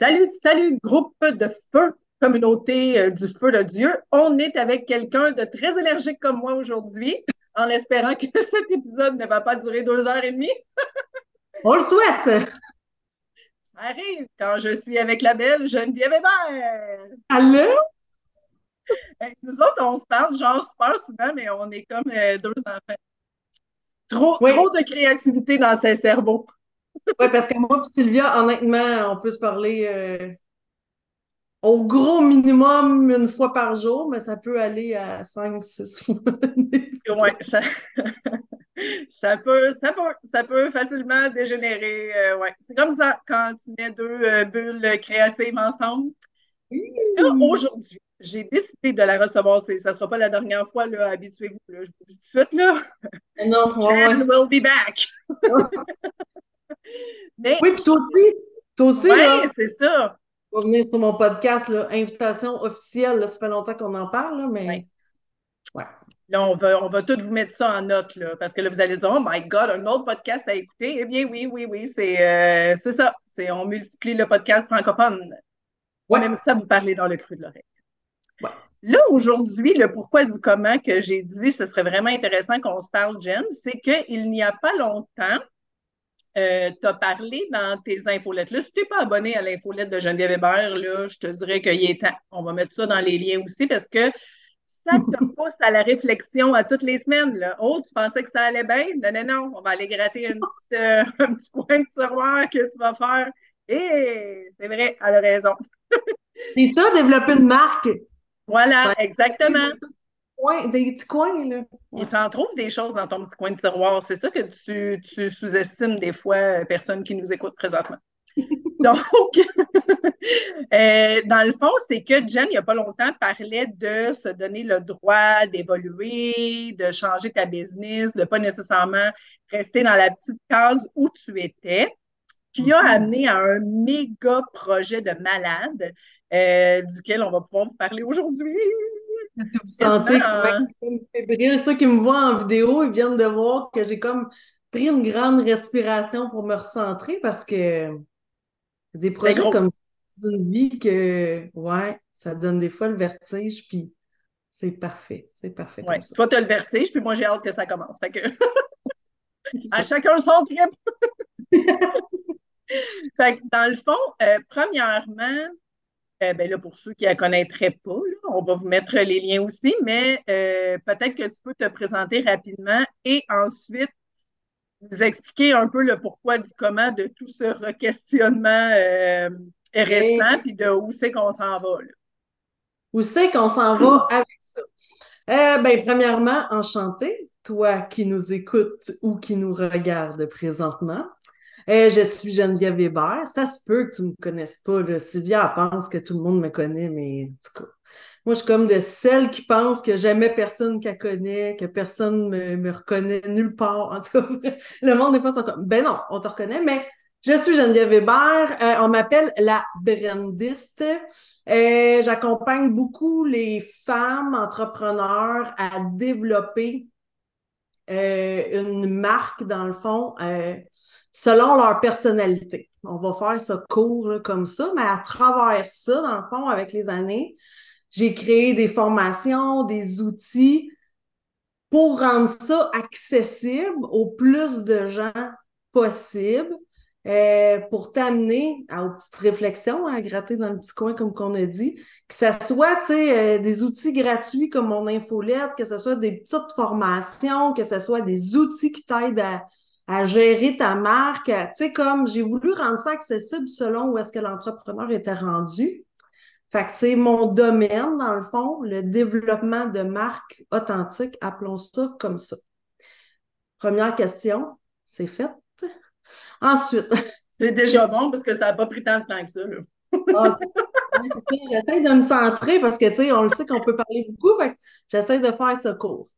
Salut, salut, groupe de feu, communauté euh, du feu de Dieu. On est avec quelqu'un de très énergique comme moi aujourd'hui, en espérant que cet épisode ne va pas durer deux heures et demie. On le souhaite! Ça arrive quand je suis avec la belle Geneviève Hébert. Allô? Nous autres, on se parle genre super souvent, mais on est comme euh, deux enfants. Trop, Oui. trop de créativité dans ses cerveaux. Oui, parce que moi et Sylvia, honnêtement, on peut se parler euh, au gros minimum une fois par jour, mais ça peut aller à cinq, six fois. Ouais, ça, ça peut, ça peut, ça peut facilement dégénérer. euh, ouais. C'est comme ça quand tu mets deux euh, bulles créatives ensemble. Là, aujourd'hui, j'ai décidé de la recevoir. Ça ne sera pas la dernière fois, là, habituez-vous. là, je vous dis tout de suite, là. Non, Jen ouais. will be back. Mais, Oui, puis toi aussi, toi aussi, là, c'est ça. vas venir sur mon podcast, là, invitation officielle, là, ça fait longtemps qu'on en parle, là, mais Ouais. ouais. Là, on va, on va tous vous mettre ça en note, là, parce que là, vous allez dire, oh my God, un autre podcast à écouter. Eh bien, oui, oui, oui, c'est euh, ça. C'est, on multiplie le podcast francophone. Ouais. Même ça, vous parlez dans le creux de l'oreille. Ouais. Là, aujourd'hui, le pourquoi du comment que j'ai dit, ce serait vraiment intéressant qu'on se parle, Jen, c'est qu'il n'y a pas longtemps, euh, tu as parlé dans tes infolettes. Là, si tu n'es pas abonné à l'infolette de Geneviève Hébert, là, je te dirais qu'il est temps. On va mettre ça dans les liens aussi parce que ça te pousse à la réflexion à toutes les semaines. Là. Oh, tu pensais que ça allait bien? Non, non, non. On va aller gratter une petite, euh, un petit coin de tiroir que tu vas faire. Et c'est vrai, elle a raison. C'est ça, développer une marque. Voilà, exactement. Des petits coins, là. Il s'en trouve des choses dans ton petit coin de tiroir. C'est ça que tu, tu sous-estimes des fois, euh, personnes qui nous écoutent présentement. Donc, euh, dans le fond, c'est que Jen, il n'y a pas longtemps, parlait de se donner le droit d'évoluer, de changer ta business, de pas nécessairement rester dans la petite case où tu étais, qui a Mhm. amené à un méga projet de malade euh, duquel on va pouvoir vous parler aujourd'hui. Est-ce que vous sentez me fébrile? Ceux qui me voient en vidéo, ils viennent de voir que j'ai comme pris une grande respiration pour me recentrer parce que des projets gros. comme ça, c'est une vie que, ouais, ça donne des fois le vertige, puis c'est parfait. C'est parfait Ouais. comme ça. Toi, tu as le vertige, puis moi, j'ai hâte que ça commence. Fait que à chacun son trip. Fait que dans le fond, euh, premièrement, euh, ben là, pour ceux qui ne la connaîtraient pas, là, on va vous mettre les liens aussi, mais euh, peut-être que tu peux te présenter rapidement et ensuite vous expliquer un peu le pourquoi du comment de tout ce re-questionnement euh, récent, puis de où c'est qu'on s'en va. Là. Où c'est qu'on s'en va avec ça? Ben, premièrement, enchanté, toi qui nous écoutes ou qui nous regarde présentement. Euh, je suis Geneviève Hébert. Ça se peut que tu me connaisses pas, là. Sylvia pense que tout le monde me connaît, mais en tout cas, moi, je suis comme de celles qui pensent que jamais personne qu'elle connaît, que personne me, me reconnaît nulle part. En tout cas, le monde, des fois, sont comme, ben non, on te reconnaît, mais je suis Geneviève Hébert. Euh, on m'appelle la brandiste. Euh, j'accompagne beaucoup les femmes entrepreneurs à développer euh, une marque, dans le fond, euh, selon leur personnalité. On va faire ça court comme ça, mais à travers ça, dans le fond, avec les années, j'ai créé des formations, des outils pour rendre ça accessible au plus de gens possible, euh, pour t'amener à, aux petites réflexions, à gratter dans le petit coin, comme qu'on a dit, que ce soit, euh, des outils gratuits comme mon infolette, que ce soit des petites formations, que ce soit des outils qui t'aident à, à gérer ta marque. Tu sais, comme j'ai voulu rendre ça accessible selon où est-ce que l'entrepreneur était rendu. Fait que c'est mon domaine, dans le fond, le développement de marques authentiques, appelons ça comme ça. Première question, c'est fait. Ensuite, C'est déjà bon parce que ça n'a pas pris tant de temps que ça. Là. ah, j'essaie de me centrer parce que, tu sais, on le sait qu'on peut parler beaucoup, fait que j'essaie de faire ce cours.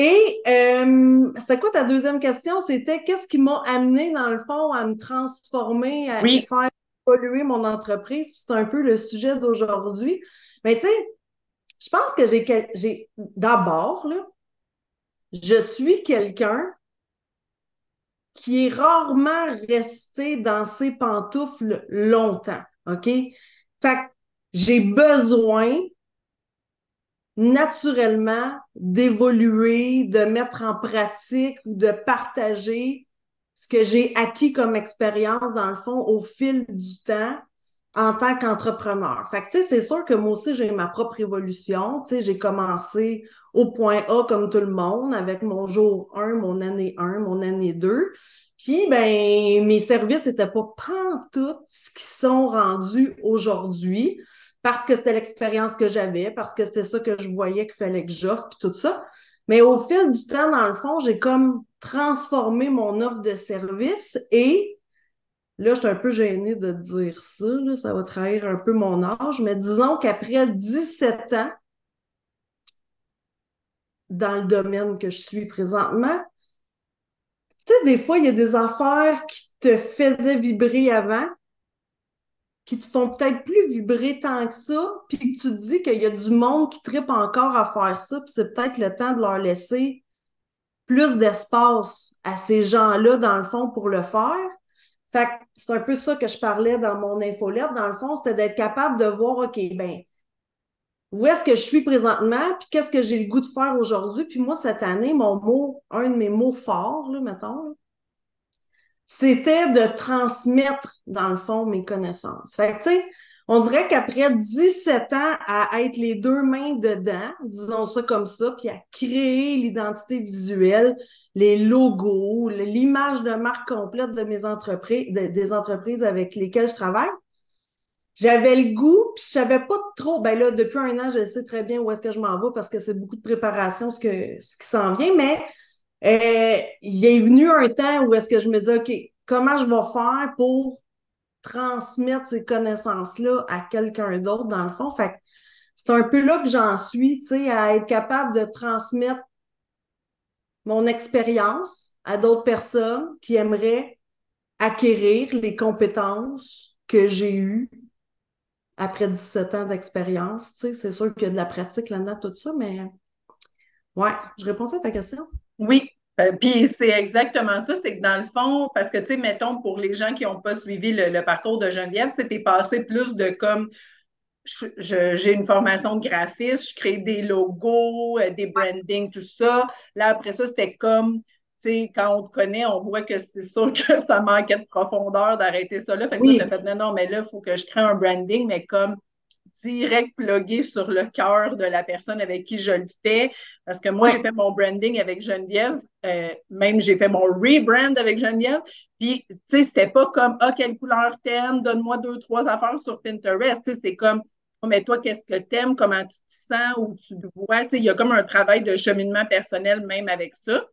Et euh, c'était quoi ta deuxième question? C'était qu'est-ce qui m'a amené, dans le fond, à me transformer, à Oui. faire évoluer mon entreprise? Puis C'est un peu le sujet d'aujourd'hui. Mais tu sais, je pense que j'ai, j'ai d'abord, là, je suis quelqu'un qui est rarement resté dans ses pantoufles longtemps. OK? Fait que j'ai besoin naturellement d'évoluer, de mettre en pratique ou de partager ce que j'ai acquis comme expérience, dans le fond, au fil du temps en tant qu'entrepreneur. Fait que, tu sais, c'est sûr que moi aussi, j'ai ma propre évolution. Tu sais, j'ai commencé au point A comme tout le monde, avec mon jour 1, mon année 1, mon année 2. Puis, ben, mes services n'étaient pas pantoute ce qui sont rendus aujourd'hui parce que c'était l'expérience que j'avais, parce que c'était ça que je voyais qu'il fallait que j'offre, puis tout ça. Mais au fil du temps, dans le fond, j'ai comme transformé mon offre de service et là, je suis un peu gênée de dire ça, ça va trahir un peu mon âge, mais disons qu'après 17 ans, dans le domaine que je suis présentement, tu sais, des fois, il y a des affaires qui te faisaient vibrer avant, qui te font peut-être plus vibrer tant que ça, puis que tu te dis qu'il y a du monde qui tripe encore à faire ça, puis c'est peut-être le temps de leur laisser plus d'espace à ces gens-là, dans le fond, pour le faire. Fait que c'est un peu ça que je parlais dans mon infolette, dans le fond, c'était d'être capable de voir, OK, ben, où est-ce que je suis présentement, puis qu'est-ce que j'ai le goût de faire aujourd'hui? Puis moi, cette année, mon mot, un de mes mots forts, là, mettons, c'était de transmettre, dans le fond, mes connaissances. Fait que, tu sais, on dirait qu'après 17 ans à être les deux mains dedans, disons ça comme ça, puis à créer l'identité visuelle, les logos, l'image de marque complète de mes entreprises, des entreprises avec lesquelles je travaille, j'avais le goût, puis je savais pas trop. Ben là, depuis un an, je sais très bien où est-ce que je m'en vais parce que c'est beaucoup de préparation, ce, que, ce qui s'en vient, mais euh, il est venu un temps où est-ce que je me disais, OK, comment je vais faire pour transmettre ces connaissances-là à quelqu'un d'autre, dans le fond? Fait c'est un peu là que j'en suis, tu sais, à être capable de transmettre mon expérience à d'autres personnes qui aimeraient acquérir les compétences que j'ai eues après 17 ans d'expérience. Tu sais, c'est sûr qu'il y a de la pratique là-dedans, tout ça, mais ouais, je réponds à ta question. Oui, euh, puis c'est exactement ça, c'est que dans le fond, parce que, tu sais, mettons, pour les gens qui n'ont pas suivi le, parcours de Geneviève, tu es passé plus de comme, j'ai une formation de graphiste, je crée des logos, euh, des branding, tout ça. Là, après ça, c'était comme, tu sais, quand on te connaît, on voit que c'est sûr que ça manquait de profondeur d'arrêter ça là. Fait que oui. fait, non, non, mais là, il faut que je crée un branding, mais comme direct plugué sur le cœur de la personne avec qui je le fais. Parce que moi, j'ai fait mon branding avec Geneviève, euh, même j'ai fait mon rebrand avec Geneviève. Puis, tu sais, c'était pas comme, ah, quelle couleur t'aimes, donne-moi deux, trois affaires sur Pinterest. Tu sais, c'est comme, oh, mais toi, qu'est-ce que t'aimes, comment tu te sens, où tu te vois. Tu sais, il y a comme un travail de cheminement personnel même avec ça.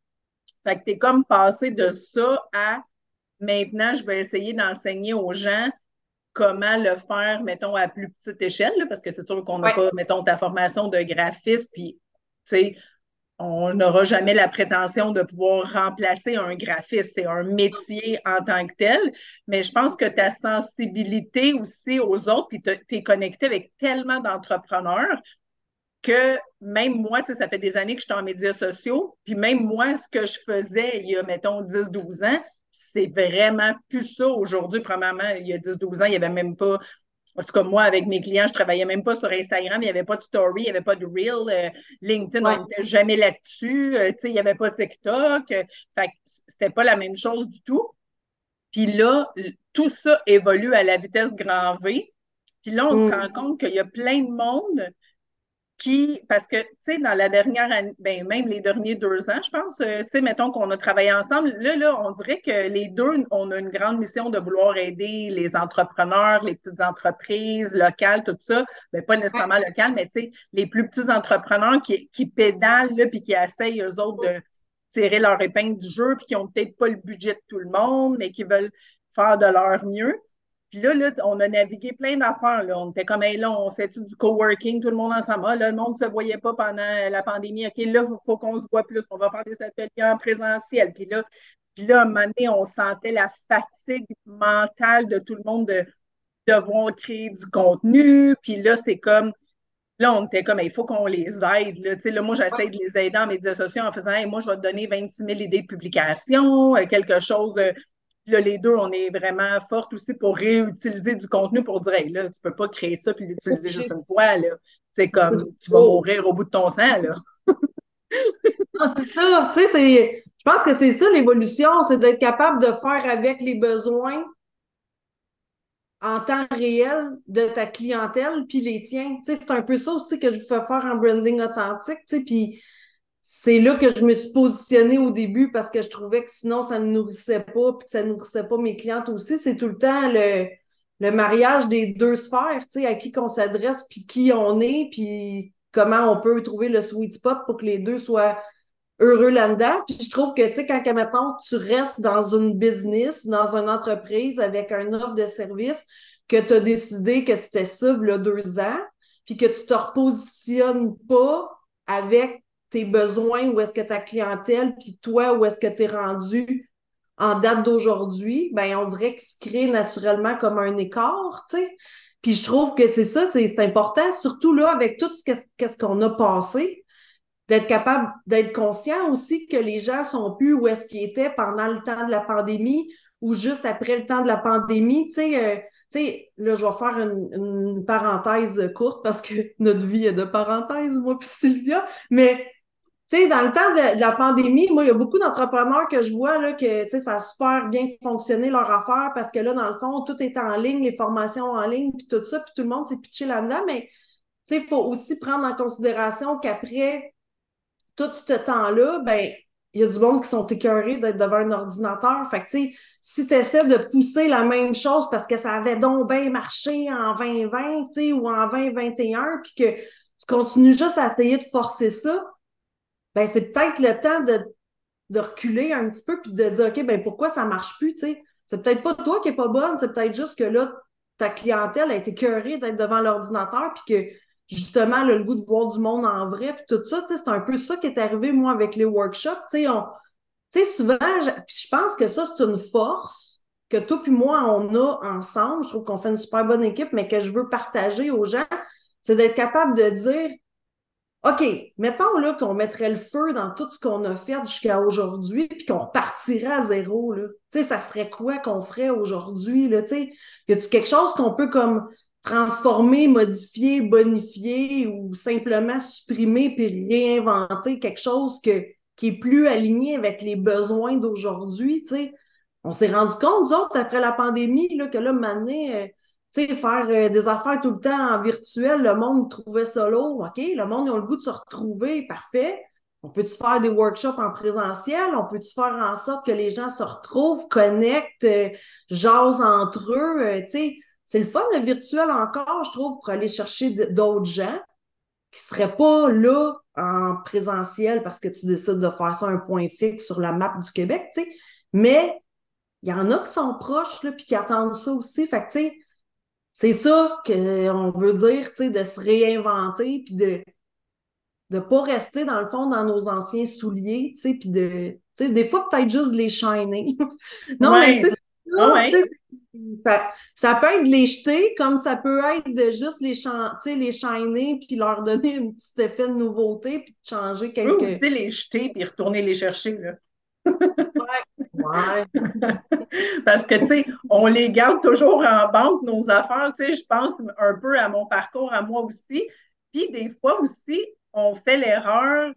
Fait que t'es comme passé de ça à maintenant, je vais essayer d'enseigner aux gens comment le faire, mettons, à plus petite échelle, parce que c'est sûr qu'on n'a pas, mettons, ta formation de graphiste, puis, tu sais, on n'aura jamais la prétention de pouvoir remplacer un graphiste. C'est un métier en tant que tel, mais je pense que ta sensibilité aussi aux autres, puis tu es connecté avec tellement d'entrepreneurs que même moi, tu sais, ça fait des années que je suis en médias sociaux, puis même moi, ce que je faisais il y a, mettons, 10-12 ans, c'est vraiment plus ça aujourd'hui. Premièrement, il y a 10-12 ans, il n'y avait même pas. En tout cas, moi, avec mes clients, je travaillais même pas sur Instagram, il n'y avait pas de story, il n'y avait pas de reel. Euh, LinkedIn, on n'était jamais là-dessus. Euh, il n'y avait pas TikTok. Euh, fait c'était pas la même chose du tout. Puis là, tout ça évolue à la vitesse grand V. Puis là, on se mm. rend compte qu'il y a plein de monde qui, parce que, tu sais, dans la dernière année, ben, même les derniers deux ans, je pense, euh, tu sais, mettons qu'on a travaillé ensemble, là, là, on dirait que les deux, on a une grande mission de vouloir aider les entrepreneurs, les petites entreprises locales, tout ça, mais ben, pas nécessairement locales, mais tu sais, les plus petits entrepreneurs qui, qui pédalent, là, puis qui essayent, eux autres, de tirer leur épingle du jeu, puis qui ont peut-être pas le budget de tout le monde, mais qui veulent faire de leur mieux. Puis là, là, on a navigué plein d'affaires. On était comme, hey, là, on fait du coworking, tout le monde ensemble? Ah, là, le monde ne se voyait pas pendant la pandémie. OK, là, il faut, qu'on se voit plus. On va faire des ateliers en présentiel. Puis là, puis là, à un moment donné, on sentait la fatigue mentale de tout le monde de devoir créer du contenu. Puis là, c'est comme, Là, on était comme, il faut qu'on les aide. Là. Là, moi, j'essaie de les aider en médias sociaux en faisant, moi, je vais te donner 26 000 idées de publication, euh, quelque chose. Là, les deux, on est vraiment fortes aussi pour réutiliser du contenu pour dire, hey, là, tu peux pas créer ça puis l'utiliser juste une fois. Là. C'est comme, tu vas mourir au bout de ton sang. Là. ah, c'est ça. Tu sais, je pense que c'est ça l'évolution, c'est d'être capable de faire avec les besoins en temps réel de ta clientèle puis les tiens. Tu sais, c'est un peu ça aussi que je fais faire en branding authentique, tu sais, puis c'est là que je me suis positionnée au début parce que je trouvais que sinon ça ne nourrissait pas puis ça ne nourrissait pas mes clientes aussi. C'est tout le temps le, mariage des deux sphères, tu à qui qu'on s'adresse puis qui on est puis comment on peut trouver le sweet spot pour que les deux soient heureux là-dedans. Puis je trouve que, tu sais, quand, mettons, tu restes dans une business, dans une entreprise avec un offre de service, que tu as décidé que c'était ça, il y a deux ans, puis que tu te repositionnes pas avec tes besoins, où est-ce que ta clientèle, puis toi, où est-ce que tu es rendu en date d'aujourd'hui, ben on dirait qu'il se crée naturellement comme un écart, tu sais. Puis je trouve que c'est ça, c'est important, surtout là, avec tout ce qu'on a passé d'être capable d'être conscient aussi que les gens sont plus où est-ce qu'ils étaient pendant le temps de la pandémie ou juste après le temps de la pandémie. Tu sais, euh, tu sais là, je vais faire une, parenthèse courte parce que notre vie est de parenthèse, moi puis Sylvia, mais tu sais, dans le temps de, la pandémie, moi, il y a beaucoup d'entrepreneurs que je vois là, que ça a super bien fonctionné leur affaire parce que là, dans le fond, tout est en ligne, les formations en ligne, puis tout ça, puis tout le monde s'est pitché là-dedans. Mais il faut aussi prendre en considération qu'après tout ce temps-là, ben, il y a du monde qui sont écœurés d'être devant un ordinateur. Fait que, tu sais, si tu essaies de pousser la même chose parce que ça avait donc bien marché en 2020, tu sais, ou en 2021, puis que tu continues juste à essayer de forcer ça, ben, c'est peut-être le temps de, de reculer un petit peu puis de dire, OK, ben, pourquoi ça marche plus, tu sais? C'est peut-être pas toi qui est pas bonne, c'est peut-être juste que là, ta clientèle a été écœurée d'être devant l'ordinateur puis que justement le goût de voir du monde en vrai, puis tout ça, c'est un peu ça qui est arrivé, moi, avec les workshops. Tu sais, souvent, je, je pense que ça, c'est une force que toi puis moi, on a ensemble. Je trouve qu'on fait une super bonne équipe, mais que je veux partager aux gens, c'est d'être capable de dire OK, mettons là qu'on mettrait le feu dans tout ce qu'on a fait jusqu'à aujourd'hui, puis qu'on repartirait à zéro. Là. Tu sais, ça serait quoi qu'on ferait aujourd'hui? Sais, y a-tu quelque chose qu'on peut comme transformer, modifier, bonifier ou simplement supprimer puis réinventer quelque chose qui est plus aligné avec les besoins d'aujourd'hui. On s'est rendu compte, nous après la pandémie, là, que là, maintenant, euh, sais, faire euh, des affaires tout le temps en virtuel, le monde trouvait ça lourd, OK? Le monde, ils ont le goût de se retrouver, parfait. On peut-tu faire des workshops en présentiel? On peut-tu faire en sorte que les gens se retrouvent, connectent, euh, jasent entre eux, tu sais? c'est le fun, le virtuel encore, je trouve, pour aller chercher d'autres gens qui ne seraient pas là en présentiel parce que tu décides de faire ça un point fixe sur la map du Québec, tu sais. Mais il y en a qui sont proches, là, puis qui attendent ça aussi. Fait que, tu sais, c'est ça qu'on veut dire, tu sais, de se réinventer, puis de ne pas rester, dans le fond, dans nos anciens souliers, tu sais, puis de, tu sais, des fois, peut-être juste les shiner. non, mais tu sais, ça, ça, peut être de les jeter, comme ça peut être de juste les, les shiner puis leur donner un petit effet de nouveauté puis de changer quelque chose. Les jeter puis retourner les chercher. Là. ouais, ouais. Parce que, tu sais, on les garde toujours en banque, nos affaires. Tu sais, je pense un peu à mon parcours, à moi aussi. Puis des fois aussi, on fait l'erreur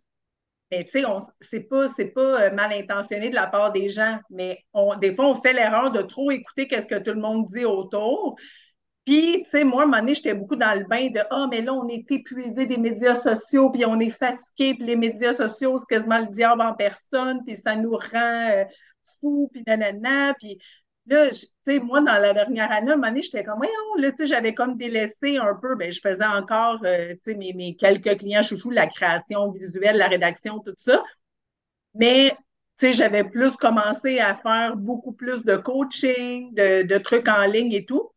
mais tu sais, c'est pas, pas euh, mal intentionné de la part des gens, mais des fois, on fait l'erreur de trop écouter qu'est-ce que tout le monde dit autour. Puis, tu sais, moi, à un moment donné, j'étais beaucoup dans le bain de Ah, mais là, on est épuisé des médias sociaux, puis on est fatigué, puis les médias sociaux, c'est quasiment le diable en personne, puis ça nous rend fous, puis nanana. Puis Là, tu sais, moi, dans la dernière année, à un moment donné, j'étais comme, voyons, là, tu sais, j'avais comme délaissé un peu, ben, je faisais encore, euh, tu sais, mes, mes, quelques clients chouchous, la création visuelle, la rédaction, tout ça. Mais, tu sais, j'avais plus commencé à faire beaucoup plus de coaching, de, de trucs en ligne et tout.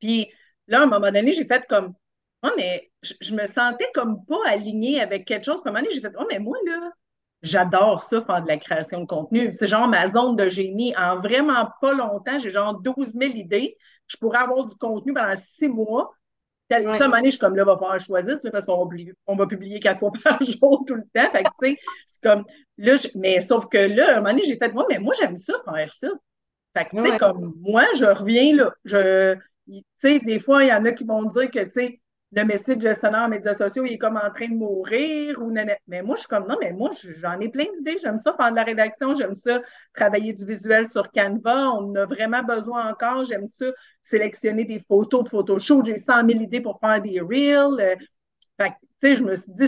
Puis là, à un moment donné, j'ai fait comme, oh, mais je, je, me sentais comme pas alignée avec quelque chose. Puis à un moment donné, j'ai fait, oh, mais moi, là, J'adore ça, faire de la création de contenu. C'est genre ma zone de génie. En vraiment pas longtemps, j'ai genre 12 000 idées. Je pourrais avoir du contenu pendant six mois. Ouais. ça, à un moment donné, je suis comme là, va falloir choisir, parce qu'on va, publier- on va publier quatre fois par jour tout le temps. Fait que, tu sais, c'est comme, là, je- mais sauf que là, à un moment donné, j'ai fait, moi, mais moi, j'aime ça, faire ça. Fait que, tu sais, Ouais. comme, moi, je reviens là. Je, tu sais, des fois, il y en a qui vont dire que, tu sais, le métier de gestionnaire en médias sociaux, il est comme en train de mourir ou. Mais moi, je suis comme, non, mais moi, j'en ai plein d'idées. J'aime ça faire de la rédaction. J'aime ça travailler du visuel sur Canva. On en a vraiment besoin encore. J'aime ça sélectionner des photos de Photoshop. J'ai 100 000 idées pour faire des reels. Euh, Fait tu sais, je me suis dit,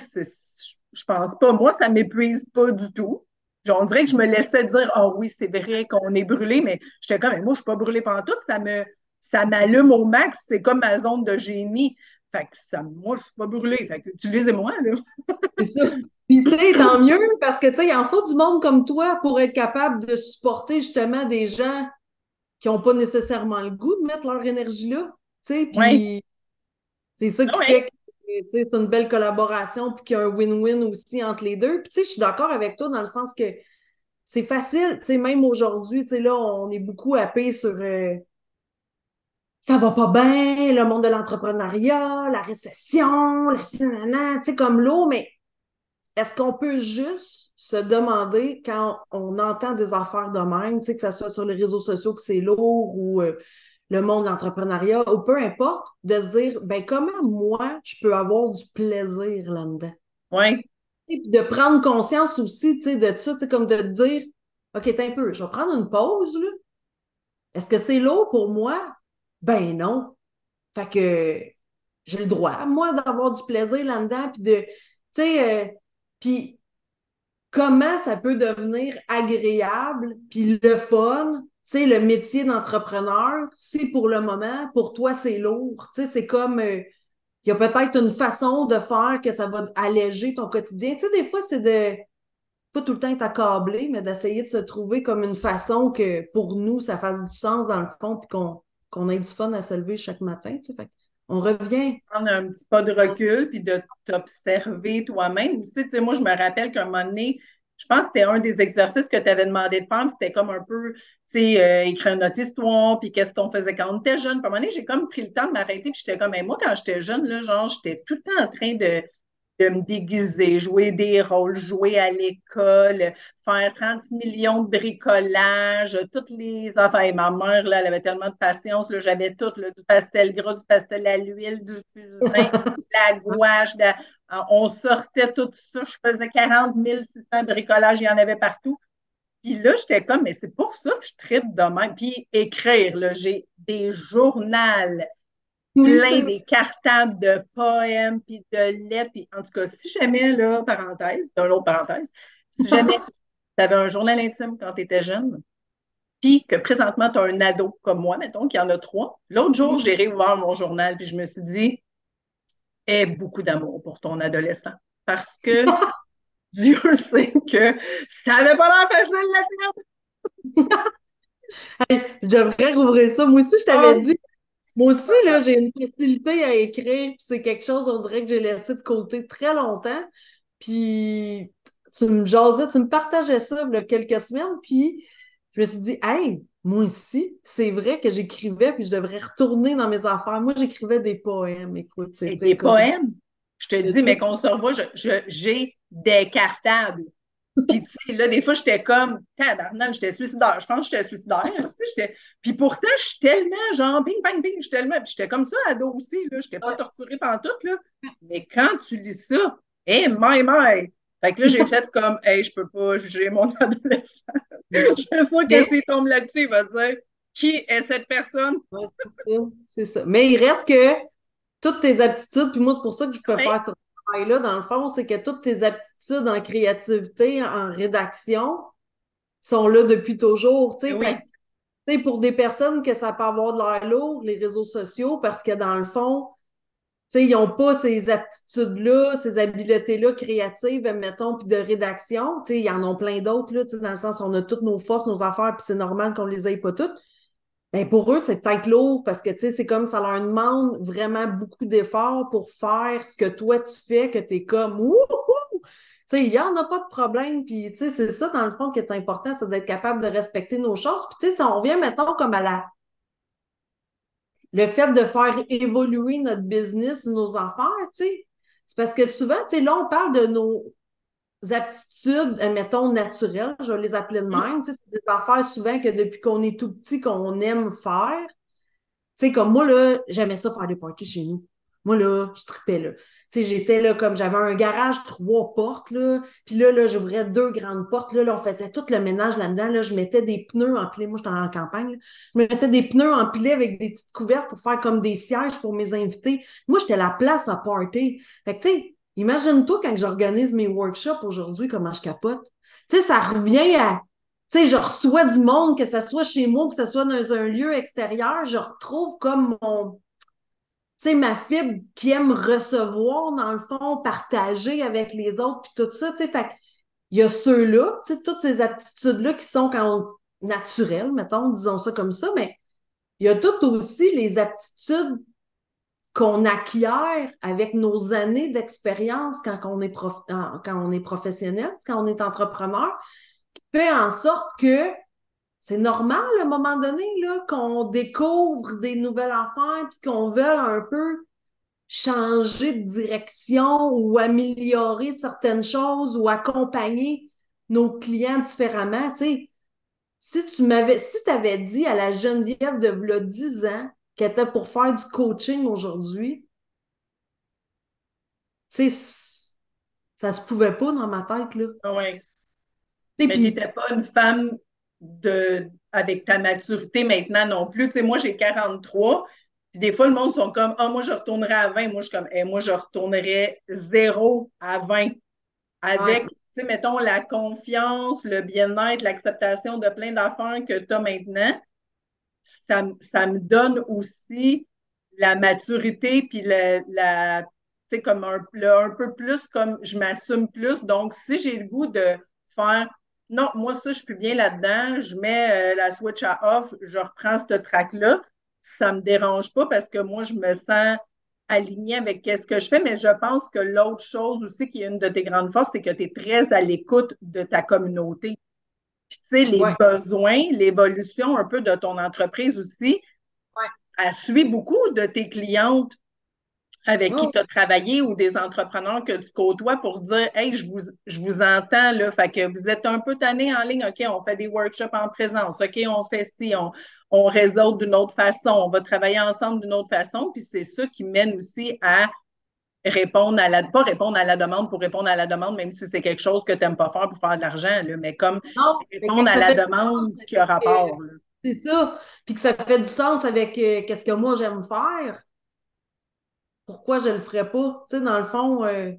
je pense pas. Moi, ça m'épuise pas du tout. On dirait que je me laissais dire, ah oui, c'est vrai qu'on est brûlé, mais j'étais comme, mais moi, je suis pas brûlée pendant tout. Ça me, ça m'allume au max. C'est comme ma zone de génie. Fait que ça, moi, je suis pas brûlée. Fait que utilisez-moi, là. C'est ça. Puis, tu sais, tant mieux, parce que, tu sais, il en faut du monde comme toi pour être capable de supporter justement des gens qui n'ont pas nécessairement le goût de mettre leur énergie là. Tu sais, puis Ouais. c'est ça qui Ouais. fait que, tu sais, c'est une belle collaboration, puis qu'il y a un win-win aussi entre les deux. Puis, tu sais, je suis d'accord avec toi dans le sens que c'est facile, tu sais, même aujourd'hui, tu sais, là, on est beaucoup happé sur euh, ça va pas bien, le monde de l'entrepreneuriat, la récession, la tu sais, comme l'eau, mais est-ce qu'on peut juste se demander quand on entend des affaires de même, tu sais, que ce soit sur les réseaux sociaux que c'est lourd ou euh, le monde de l'entrepreneuriat ou peu importe, de se dire, ben comment moi je peux avoir du plaisir là-dedans? Ouais. Et puis de prendre conscience aussi, tu sais, de ça, tu sais, comme de te dire, OK, t'es un peu, je vais prendre une pause, là. Est-ce que c'est lourd pour moi? Ben non. Fait que j'ai le droit, moi, d'avoir du plaisir là-dedans, puis de, tu sais, euh, puis comment ça peut devenir agréable, puis le fun, tu sais, le métier d'entrepreneur, si pour le moment, pour toi, c'est lourd, tu sais, c'est comme, euh, il y a peut-être une façon de faire que ça va alléger ton quotidien. Tu sais, des fois, c'est de pas tout le temps être accablé, mais d'essayer de se trouver comme une façon que pour nous, ça fasse du sens dans le fond, puis qu'on qu'on ait du fun à se lever chaque matin. Fait on revient. prendre un petit pas de recul puis de t'observer toi-même. Moi, je me rappelle qu'à un moment donné, je pense que c'était un des exercices que tu avais demandé de faire, c'était comme un peu, tu sais, euh, écrire notre histoire, puis qu'est-ce qu'on faisait quand on était jeune. Puis à un moment donné, j'ai comme pris le temps de m'arrêter, puis j'étais comme, mais moi, quand j'étais jeune, là, genre, j'étais tout le temps en train de, de me déguiser, jouer des rôles, jouer à l'école, faire 30 millions de bricolage, toutes les affaires. Et ma mère, là, elle avait tellement de patience, là, j'avais tout, là, du pastel gras, du pastel à l'huile, du fusain, de la gouache, de on sortait tout ça, je faisais 40 600 bricolages, il y en avait partout. Puis là, j'étais comme, mais c'est pour ça que je tripe de même. Puis écrire, là, j'ai des journaux plein des cartables de poèmes, puis de lettres. Puis en tout cas, si jamais, là, parenthèse, d'un autre parenthèse, si jamais tu avais un journal intime quand tu étais jeune, puis que présentement, tu as un ado comme moi, mettons, qui en a trois. L'autre jour, j'ai réouvert mon journal, puis je me suis dit, aie beaucoup d'amour pour ton adolescent. Parce que Dieu sait que ça n'avait pas l'air facile, la tienne. Hey, je devrais rouvrir ça. Moi aussi, je t'avais Oh. dit. Moi aussi, là, j'ai une facilité à écrire, puis c'est quelque chose, on dirait que j'ai laissé de côté très longtemps. Puis tu me jasais, tu me partageais ça il y a quelques semaines, puis je me suis dit, hey, moi aussi, c'est vrai que j'écrivais, puis je devrais retourner dans mes affaires. Moi, j'écrivais des poèmes, écoute. Et des comme- poèmes? Je te dis, mais qu'on se revoit, je- je- j'ai des cartables. Puis, tu sais, là, des fois, j'étais comme, tabarnak, j'étais suicidaire. Je pense que j'étais suicidaire. J'étais- Puis pourtant, je suis tellement, genre, bing, bang, bing, je suis tellement. J'étais comme ça, ado aussi, là. Je n'étais pas torturée pendant tout, là. Mais quand tu lis ça, hé, my, my. Fait que là, j'ai fait comme, hey, je peux pas juger mon adolescent. Je suis sûre que s'il tombe là-dessus, il va dire, qui est cette personne? Ouais, c'est ça, c'est ça. Mais il reste que toutes tes aptitudes, puis moi, c'est pour ça que je peux Ouais. faire ce travail-là, dans le fond, c'est que toutes tes aptitudes en créativité, en rédaction, sont là depuis toujours. Tu sais, Oui. Fait sais, pour des personnes que ça peut avoir de l'air lourd, les réseaux sociaux, parce que dans le fond, ils n'ont pas ces aptitudes-là, ces habiletés-là créatives, mettons, puis de rédaction. Ils en ont plein d'autres, là, dans le sens où on a toutes nos forces, nos affaires, puis c'est normal qu'on les ait pas toutes. Ben pour eux, c'est peut-être lourd parce que, c'est comme ça leur demande vraiment beaucoup d'efforts pour faire ce que toi tu fais, que tu es comme Wouhou! Tu sais, il n'y en a pas de problème. Puis, tu sais, c'est ça, dans le fond, qui est important, c'est d'être capable de respecter nos choses. Puis, tu sais, si on revient, mettons, comme à la le fait de faire évoluer notre business, nos affaires, tu sais. C'est parce que souvent, tu sais, là, on parle de nos aptitudes, mettons, naturelles, je vais les appeler de même. Tu sais, c'est des affaires souvent que depuis qu'on est tout petit, qu'on aime faire. Tu sais, comme moi, là, j'aimais ça faire des parties chez nous. Moi, là, je tripais, là. Tu sais, j'étais là, comme j'avais un garage, trois portes, là. Puis là, là, j'ouvrais deux grandes portes. Là, là, on faisait tout le ménage là-dedans. Là, je mettais des pneus empilés. Moi, j'étais en campagne. Je mettais des pneus empilés avec des petites couvertes pour faire comme des sièges pour mes invités. Moi, j'étais la place à party. Fait que, tu sais, imagine-toi quand j'organise mes workshops aujourd'hui, comment je capote. Tu sais, ça revient à tu sais, je reçois du monde, que ce soit chez moi, que ce soit dans un lieu extérieur, je retrouve comme mon, sais, ma fibre qui aime recevoir, dans le fond, partager avec les autres, puis tout ça, tu sais, fait il y a ceux-là, tu sais, toutes ces aptitudes-là qui sont quand naturelles, mettons, disons ça comme ça, mais il y a toutes aussi les aptitudes qu'on acquiert avec nos années d'expérience quand on est quand on est professionnel, quand on est entrepreneur, qui fait en sorte que c'est normal à un moment donné là, qu'on découvre des nouvelles affaires puis qu'on veut un peu changer de direction ou améliorer certaines choses ou accompagner nos clients différemment. Tu si tu m'avais, si avais dit à la Geneviève de v'là 10 ans qu'elle était pour faire du coaching aujourd'hui, tu sais, ça se pouvait pas dans ma tête, là. Ah ouais. Mais pas une femme de, avec ta maturité maintenant non plus. Tu sais, moi, j'ai 43. Puis des fois, le monde sont comme Ah, moi, je retournerai à 20. Moi, je suis comme eh, moi, je retournerai zéro à 20. Avec, tu sais, mettons, la confiance, le bien-être, l'acceptation de plein d'affaires que tu as maintenant. Ça, ça, me donne aussi la maturité puis la, la tu sais, comme un, un peu plus comme je m'assume plus. Donc, si j'ai le goût de faire non, moi, ça, je suis bien là-dedans. Je mets euh, la switch à off, je reprends ce track-là. Ça ne me dérange pas parce que moi, je me sens alignée avec ce que je fais, mais je pense que l'autre chose aussi qui est une de tes grandes forces, c'est que tu es très à l'écoute de ta communauté. Puis, tu sais, les besoins, l'évolution un peu de ton entreprise aussi, ouais. elle suit beaucoup de tes clientes avec qui tu as travaillé ou des entrepreneurs que tu côtoies pour dire Hey, je vous, je vous entends, là, fait que vous êtes un peu tanné en ligne, OK, on fait des workshops en présence, OK, on fait ci, on, on réseau d'une autre façon, on va travailler ensemble d'une autre façon, puis c'est ça qui mène aussi à répondre à la, pas répondre à la demande pour répondre à la demande, même si c'est quelque chose que tu n'aimes pas faire pour faire de l'argent, mais comme répondre à la demande qui a rapport. C'est ça. Puis que ça fait du sens avec euh, qu'est-ce que moi j'aime faire pourquoi je le ferais pas? Tu sais, dans le fond, euh,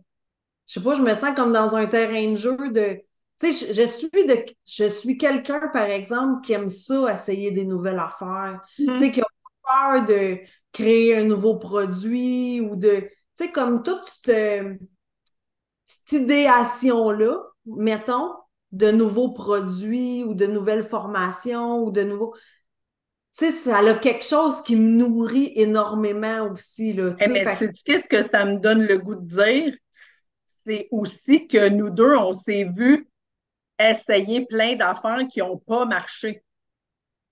je sais pas, je me sens comme dans un terrain de jeu de. Tu sais, je, suis de, je suis quelqu'un, par exemple, qui aime ça, essayer des nouvelles affaires. Tu sais, qui a peur de créer un nouveau produit ou de. Tu sais, comme toute cette, cette idéation-là, mettons, de nouveaux produits ou de nouvelles formations ou de nouveaux sais, ça a quelque chose qui me nourrit énormément aussi. Là, eh ben, qu'est-ce que ça me donne le goût de dire? C'est aussi que nous deux, on s'est vus essayer plein d'affaires qui n'ont pas marché.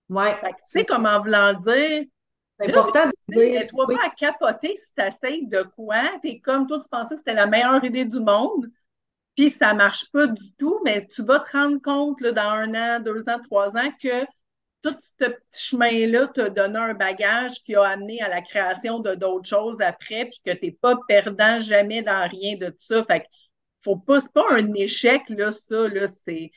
Ouais. Tu sais, comme en voulant dire. C'est important de dire. Toi, pas à capoter si tu essayes de quoi. Tu es comme toi, tu pensais que c'était la meilleure idée du monde, puis ça ne marche pas du tout, mais tu vas te rendre compte là, dans un an, deux ans, trois ans que tout ce petit chemin-là t'a donné un bagage qui a amené à la création de d'autres choses après, puis que tu n'es pas perdant jamais dans rien de tout ça. Fait que faut pas, c'est pas un échec, là, ça, là, c'est.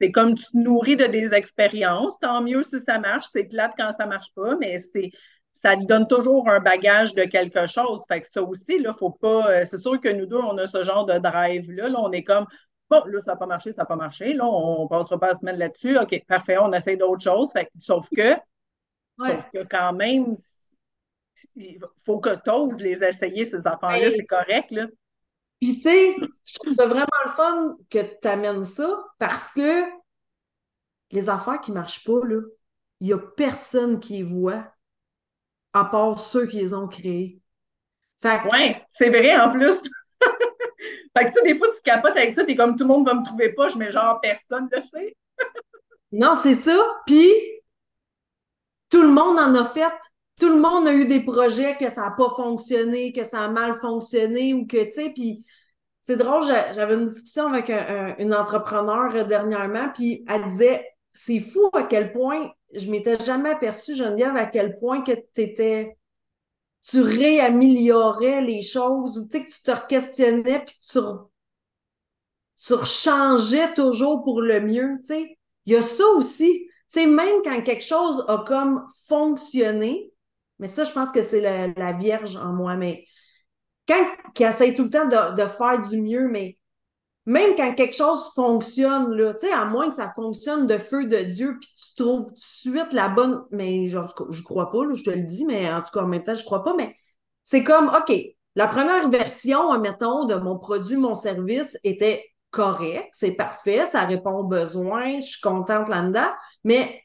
C'est comme tu te nourris de des expériences, tant mieux si ça marche, c'est plate quand ça marche pas, mais c'est ça te donne toujours un bagage de quelque chose. Fait que ça aussi, là, faut pas. Euh, c'est sûr que nous deux, on a ce genre de drive-là. Là, on est comme Bon, là, ça n'a pas marché, ça n'a pas marché. Là, on ne passera pas la semaine là-dessus. OK, parfait, on essaie d'autres choses. sauf que, sauf que quand même, il faut que tu oses les essayer, ces affaires-là, c'est correct. Là. Puis, tu sais, je trouve ça vraiment le fun que tu amènes ça parce que les affaires qui ne marchent pas, là, il n'y a personne qui les voit à part ceux qui les ont créés. Oui, c'est vrai en plus. Fait que, tu sais, des fois, tu capotes avec ça, t'es comme tout le monde va me trouver pas, je mets genre personne le sait. non, c'est ça. Puis, tout le monde en a fait tout le monde a eu des projets que ça n'a pas fonctionné, que ça a mal fonctionné ou que, tu sais, puis c'est drôle, j'avais une discussion avec une entrepreneur dernièrement, puis elle disait, c'est fou à quel point, je m'étais jamais aperçue, Geneviève, à quel point que tu étais tu réaméliorais les choses ou que tu te questionnais puis tu, tu rechangeais toujours pour le mieux. sais. Il y a ça aussi. sais, même quand quelque chose a comme fonctionné, mais ça, je pense que c'est la, Vierge en moi, mais quand qui essaie tout le temps de, faire du mieux, mais même quand quelque chose fonctionne, là, tu sais, à moins que ça fonctionne de feu de Dieu, puis tu trouves tout de suite la bonne, mais genre, je crois pas, là, je te le dis, mais en tout cas, en même temps, je crois pas, mais c'est comme, OK, la première version, mettons, de mon produit, mon service était correct, c'est parfait, ça répond aux besoins, je suis contente là-dedans, mais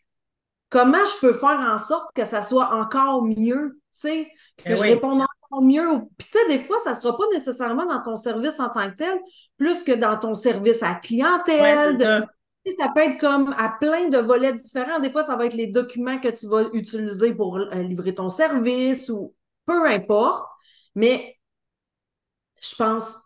comment je peux faire en sorte que ça soit encore mieux, tu sais, que eh je réponde mieux. Puis tu sais, des fois, ça ne sera pas nécessairement dans ton service en tant que tel, plus que dans ton service à clientèle. ça. peut être comme à plein de volets différents. Des fois, ça va être les documents que tu vas utiliser pour euh, livrer ton service ou peu importe. Mais je pense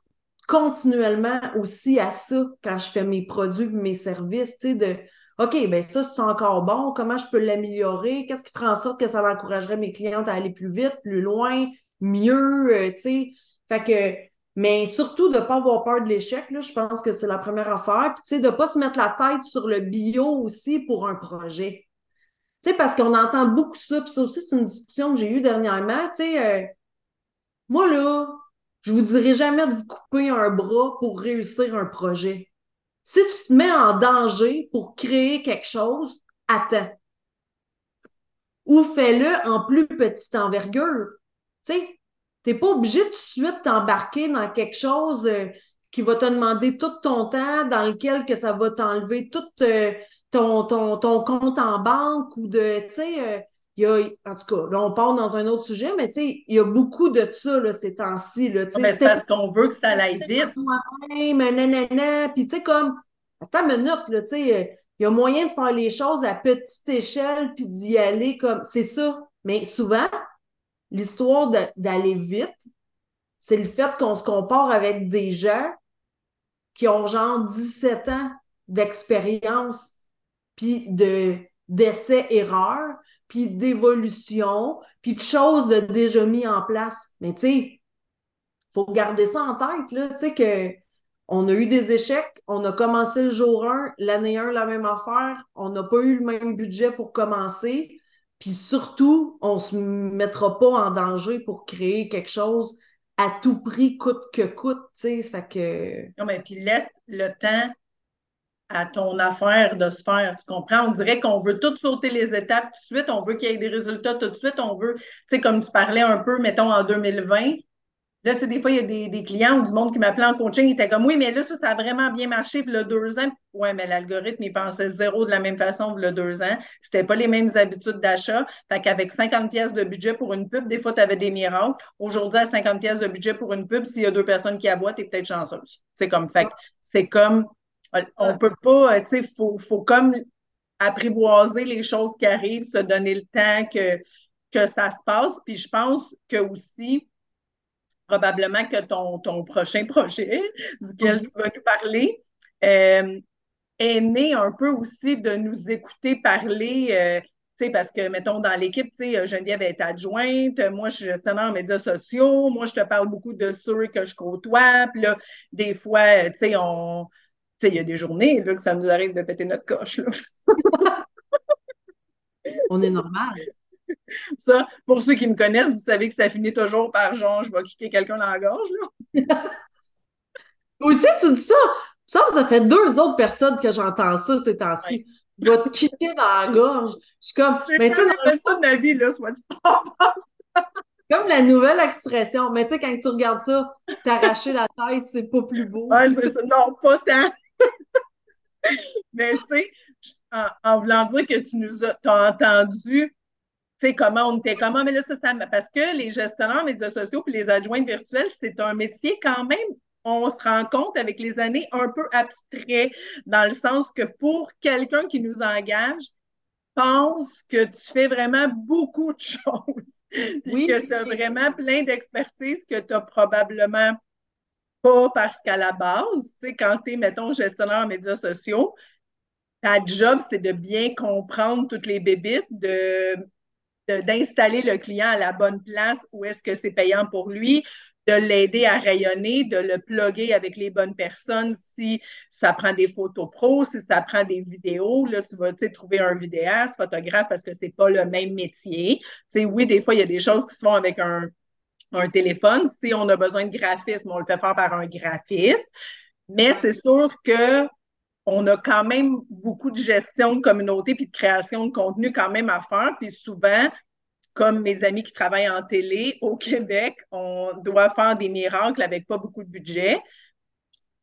continuellement aussi à ça quand je fais mes produits, mes services, tu sais, de OK, ben ça, c'est encore bon. Comment je peux l'améliorer? Qu'est-ce qui ferait en sorte que ça encouragerait mes clientes à aller plus vite, plus loin, mieux, euh, tu sais? Fait que, mais surtout de ne pas avoir peur de l'échec, là, je pense que c'est la première affaire. Puis, tu sais, de ne pas se mettre la tête sur le bio aussi pour un projet. Tu sais, parce qu'on entend beaucoup ça, puis ça aussi, c'est une discussion que j'ai eue dernièrement. Tu sais, euh, moi, là, je vous dirai jamais de vous couper un bras pour réussir un projet. Si tu te mets en danger pour créer quelque chose, attends. Ou fais-le en plus petite envergure. Tu sais, t'es pas obligé tout de suite t'embarquer dans quelque chose euh, qui va te demander tout ton temps, dans lequel que ça va t'enlever tout euh, ton, ton, compte en banque ou de, tu sais, euh, en tout cas, là, on part dans un autre sujet, mais tu sais, il y a beaucoup de ça, là, ces temps-ci, là, c'est parce qu'on veut que ça aille vite. puis tu sais, comme, attends une minute, là, tu sais, il y a moyen de faire les choses à petite échelle puis d'y aller comme, c'est ça. Mais souvent, l'histoire d'aller vite, c'est le fait qu'on se compare avec des gens qui ont genre 17 ans d'expérience, puis de d'essais-erreurs, puis d'évolution, puis de choses de déjà mis en place. Mais tu sais, faut garder ça en tête, là, tu sais, que on a eu des échecs, on a commencé le jour 1, l'année 1, la même affaire, on n'a pas eu le même budget pour commencer, puis surtout, on se mettra pas en danger pour créer quelque chose à tout prix, coûte que coûte, tu sais, fait que... Non, mais puis laisse le temps à ton affaire de se faire, tu comprends? On dirait qu'on veut tout sauter les étapes tout de suite, on veut qu'il y ait des résultats tout de suite, on veut, tu sais, comme tu parlais un peu, mettons, en 2020, Là, tu sais, des fois, il y a des, clients ou du monde qui m'appelait en coaching, ils étaient comme, oui, mais là, ça, ça a vraiment bien marché, puis le deux ans. Oui, mais l'algorithme, il pensait zéro de la même façon, le deux ans. C'était pas les mêmes habitudes d'achat. Fait qu'avec 50 pièces de budget pour une pub, des fois, tu avais des miracles. Aujourd'hui, à 50 pièces de budget pour une pub, s'il y a deux personnes qui aboient, tu es peut-être chanceuse. C'est comme, fait c'est comme, on peut pas, tu sais, faut, faut comme apprivoiser les choses qui arrivent, se donner le temps que, que ça se passe. Puis je pense que aussi, probablement que ton, ton prochain projet, duquel tu vas nous parler, euh, est né un peu aussi de nous écouter parler. Euh, sais, parce que, mettons, dans l'équipe, Geneviève est adjointe, moi, je suis gestionnaire en médias sociaux, moi, je te parle beaucoup de ceux que je côtoie, puis là, des fois, tu sais, on... il y a des journées là, que ça nous arrive de péter notre coche. on est normal. ça, pour ceux qui me connaissent, vous savez que ça finit toujours par genre, je vais kicker quelqu'un dans la gorge. Là. Aussi, tu dis ça. Ça, ça fait deux autres personnes que j'entends ça ces temps-ci. Je vais te kicker dans la gorge. Je suis comme. mais tu sais, ça de ma vie, là, soit dit Comme la nouvelle expression. Mais tu sais, quand tu regardes ça, t'arracher la tête, c'est pas plus beau. Ouais, c'est ça. Non, pas tant. mais tu sais, en, en, voulant dire que tu nous as, as entendu tu sais, comment on était comment, mais là, ça, ça, parce que les gestionnaires médias sociaux puis les adjoints virtuels, c'est un métier quand même, on se rend compte avec les années, un peu abstrait, dans le sens que pour quelqu'un qui nous engage, pense que tu fais vraiment beaucoup de choses. Oui. que tu as vraiment plein d'expertise que tu n'as probablement pas parce qu'à la base, tu sais, quand tu es, mettons, gestionnaire en médias sociaux, ta job, c'est de bien comprendre toutes les bébites, de d'installer le client à la bonne place où est-ce que c'est payant pour lui, de l'aider à rayonner, de le plugger avec les bonnes personnes si ça prend des photos pro, si ça prend des vidéos. Là, tu vas trouver un vidéaste, photographe, parce que c'est pas le même métier. sais, oui, des fois, il y a des choses qui se font avec un, un téléphone. Si on a besoin de graphisme, on le fait faire par un graphiste. Mais c'est sûr que on a quand même beaucoup de gestion de communauté puis de création de contenu quand même à faire. Puis souvent, comme mes amis qui travaillent en télé au Québec, on doit faire des miracles avec pas beaucoup de budget.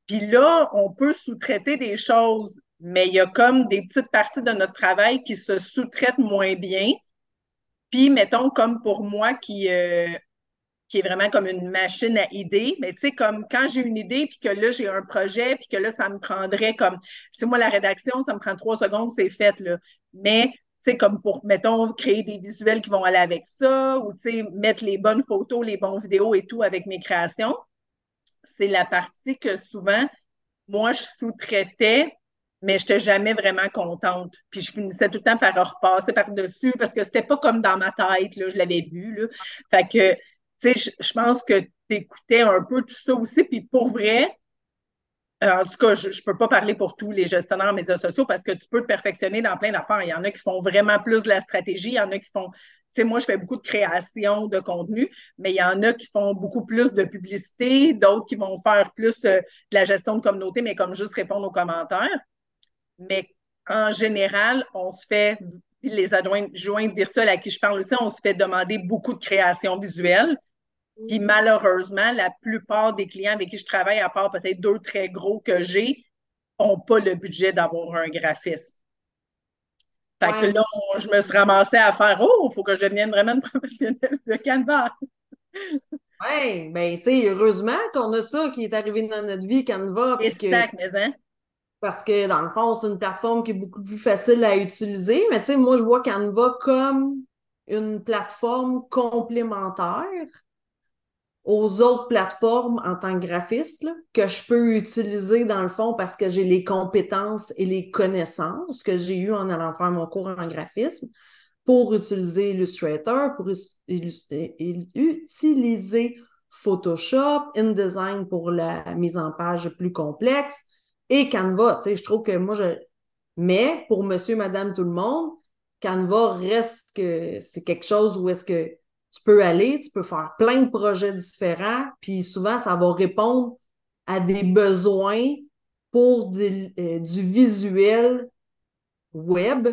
Puis là, on peut sous-traiter des choses, mais il y a comme des petites parties de notre travail qui se sous-traitent moins bien. Puis, mettons, comme pour moi qui, euh, qui est vraiment comme une machine à idées. Mais tu sais, comme quand j'ai une idée, puis que là, j'ai un projet, puis que là, ça me prendrait comme, tu sais, moi, la rédaction, ça me prend trois secondes, c'est fait, là. Mais, tu sais, comme pour, mettons, créer des visuels qui vont aller avec ça, ou, tu sais, mettre les bonnes photos, les bons vidéos et tout avec mes créations, c'est la partie que souvent, moi, je sous-traitais mais je n'étais jamais vraiment contente. Puis je finissais tout le temps par repasser par-dessus parce que c'était pas comme dans ma tête, là, je l'avais vu. Là. Fait que je, pense que tu écoutais un peu tout ça aussi. Puis pour vrai, euh, en tout cas, je ne peux pas parler pour tous les gestionnaires en médias sociaux parce que tu peux te perfectionner dans plein d'affaires. Il y en a qui font vraiment plus de la stratégie, il y en a qui font. Tu sais, moi, je fais beaucoup de création de contenu, mais il y en a qui font beaucoup plus de publicité, d'autres qui vont faire plus euh, de la gestion de communauté, mais comme juste répondre aux commentaires. Mais en général, on se fait, les adjoints virtuels à qui je parle aussi, on se fait demander beaucoup de création visuelle. Puis malheureusement, la plupart des clients avec qui je travaille, à part peut-être deux très gros que j'ai, n'ont pas le budget d'avoir un graphiste. Fait que là, je me suis ramassée à faire Oh, il faut que je devienne vraiment une professionnelle de Canva. oui, bien, tu sais, heureusement qu'on a ça qui est arrivé dans notre vie, Canva. Exact, mais hein? Parce que dans le fond, c'est une plateforme qui est beaucoup plus facile à utiliser. Mais tu sais, moi, je vois Canva comme une plateforme complémentaire aux autres plateformes en tant que graphiste que je peux utiliser dans le fond parce que j'ai les compétences et les connaissances que j'ai eues en allant faire mon cours en graphisme pour utiliser Illustrator, pour utiliser Photoshop, InDesign pour la mise en page plus complexe et Canva. Tu sais, je trouve que moi, je. Mais pour monsieur, madame, tout le monde, Canva reste que c'est quelque chose où est-ce que tu peux aller, tu peux faire plein de projets différents, puis souvent, ça va répondre à des besoins pour euh, du visuel web,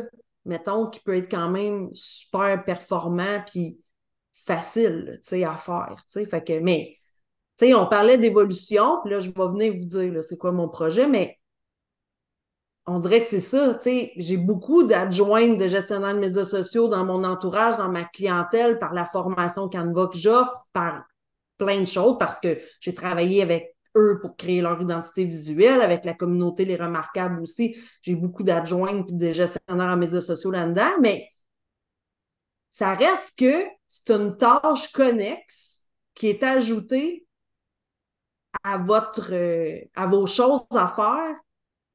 mettons, qui peut être quand même super performant puis facile, tu sais, à faire, tu sais. Fait que, mais, tu sais, on parlait d'évolution, puis là, je vais venir vous dire, c'est quoi mon projet, mais on dirait que c'est ça, tu sais, j'ai beaucoup d'adjointes de gestionnaires de médias sociaux dans mon entourage, dans ma clientèle, par la formation Canva que j'offre, par plein de choses, parce que j'ai travaillé avec eux pour créer leur identité visuelle, avec la communauté Les Remarquables aussi. J'ai beaucoup d'adjointes et de gestionnaires en médias sociaux là-dedans, mais ça reste que c'est une tâche connexe qui est ajoutée à votre euh, à vos choses à faire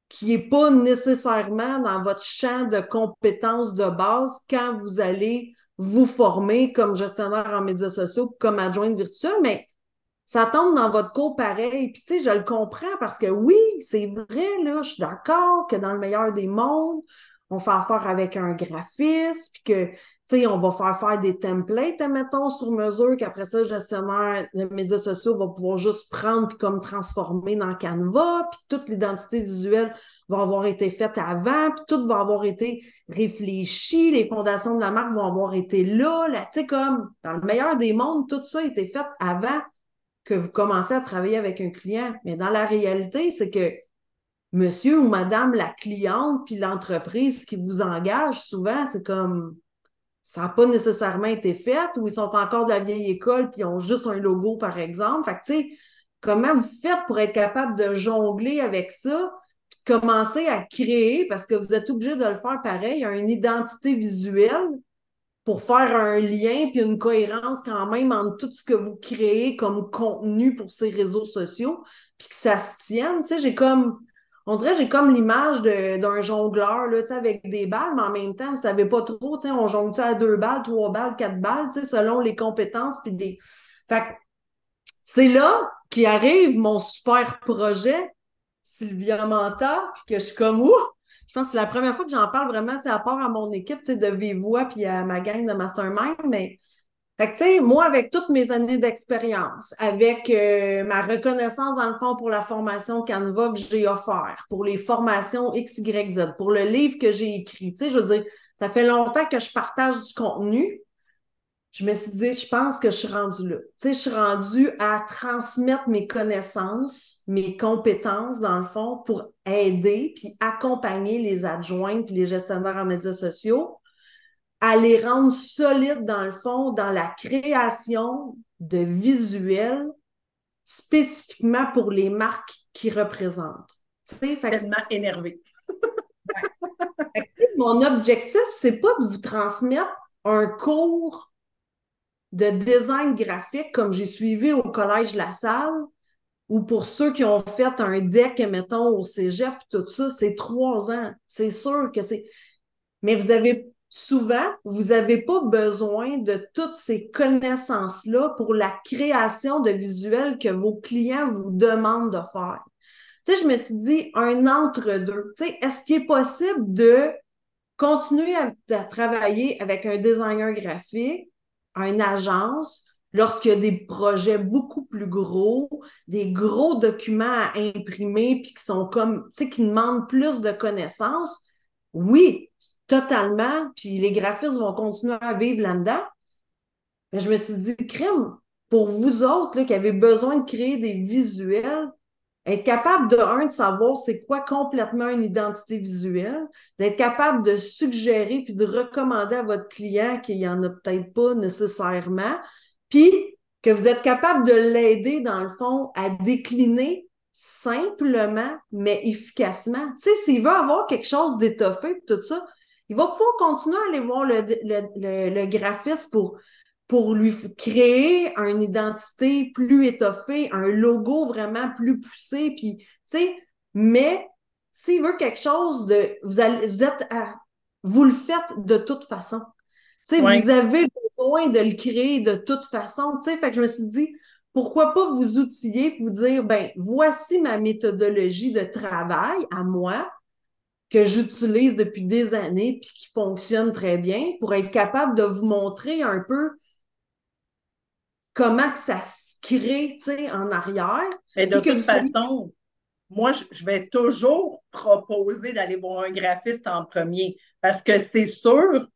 qui n'est pas nécessairement dans votre champ de compétences de base quand vous allez vous former comme gestionnaire en médias sociaux, comme adjointe virtuelle, mais ça tombe dans votre cours pareil. Puis, tu sais, je le comprends parce que oui, c'est vrai, là, je suis d'accord que dans le meilleur des mondes, on fait affaire avec un graphiste, puis que, tu sais, on va faire faire des templates, mettons, sur mesure, qu'après ça, le gestionnaire de médias sociaux va pouvoir juste prendre puis comme transformer dans Canva, puis toute l'identité visuelle va avoir été faite avant, puis tout va avoir été réfléchi, les fondations de la marque vont avoir été là, là, tu sais, comme, dans le meilleur des mondes, tout ça a été fait avant que vous commencez à travailler avec un client. Mais dans la réalité, c'est que monsieur ou madame la cliente, puis l'entreprise qui vous engage, souvent, c'est comme ça n'a pas nécessairement été fait ou ils sont encore de la vieille école puis ils ont juste un logo, par exemple. Fait que, tu sais, comment vous faites pour être capable de jongler avec ça, puis commencer à créer, parce que vous êtes obligé de le faire pareil, une identité visuelle pour faire un lien puis une cohérence quand même entre tout ce que vous créez comme contenu pour ces réseaux sociaux, puis que ça se tienne. Tu sais, j'ai comme, on dirait, j'ai comme l'image d'un jongleur, là, avec des balles, mais en même temps, vous savez pas trop, on jongle à deux balles, trois balles, quatre balles, selon les compétences puis des... Fait c'est là qu'arrive mon super projet, Sylvia Manta, puis que je suis comme, ouh, je pense que c'est la première fois que j'en parle vraiment, à part à mon équipe de Vivois puis à ma gang de Mastermind, mais fait que, tu sais, moi, avec toutes mes années d'expérience, avec euh, ma reconnaissance, dans le fond, pour la formation Canva que j'ai offert, pour les formations X, Y, Z, pour le livre que j'ai écrit, tu sais, je veux dire, ça fait longtemps que je partage du contenu, je me suis dit, je pense que je suis rendue là. Tu sais, je suis rendue à transmettre mes connaissances, mes compétences, dans le fond, pour aider puis accompagner les adjoints puis les gestionnaires en médias sociaux à les rendre solides, dans le fond, dans la création de visuels spécifiquement pour les marques qui représentent. Fait... Tellement énervé. mon objectif, c'est pas de vous transmettre un cours de design graphique comme j'ai suivi au Collège La Salle, ou pour ceux qui ont fait un deck, mettons, au cégep, tout ça, c'est trois ans. C'est sûr que c'est. Mais vous avez souvent, vous n'avez pas besoin de toutes ces connaissances-là pour la création de visuels que vos clients vous demandent de faire. Tu sais, je me suis dit, un entre-deux. Tu sais, est-ce qu'il est possible de continuer à travailler avec un designer graphique une agence lorsqu'il y a des projets beaucoup plus gros, des gros documents à imprimer, puis qui sont comme, tu sais, qui demandent plus de connaissances, oui, totalement, puis les graphistes vont continuer à vivre là-dedans. Mais je me suis dit, crème, pour vous autres là, qui avez besoin de créer des visuels, être capable de, un, de savoir c'est quoi complètement une identité visuelle, d'être capable de suggérer puis de recommander à votre client qu'il n'y en a peut-être pas nécessairement, puis que vous êtes capable de l'aider, dans le fond, à décliner simplement, mais efficacement. Tu sais, s'il veut avoir quelque chose d'étoffé, tout ça, il va pouvoir continuer à aller voir le, le, le, le graphiste pour pour lui créer une identité plus étoffée, un logo vraiment plus poussé, puis, tu sais, mais s'il veut quelque chose de, vous, allez, vous êtes à, vous le faites de toute façon. Tu sais, vous avez besoin de le créer de toute façon, tu sais, fait que je me suis dit, pourquoi pas vous outiller pour vous dire, ben, voici ma méthodologie de travail à moi, que j'utilise depuis des années puis qui fonctionne très bien pour être capable de vous montrer un peu comment ça se crée, en arrière. Mais de toute façon, moi, je vais toujours proposer d'aller voir un graphiste en premier parce que c'est sûr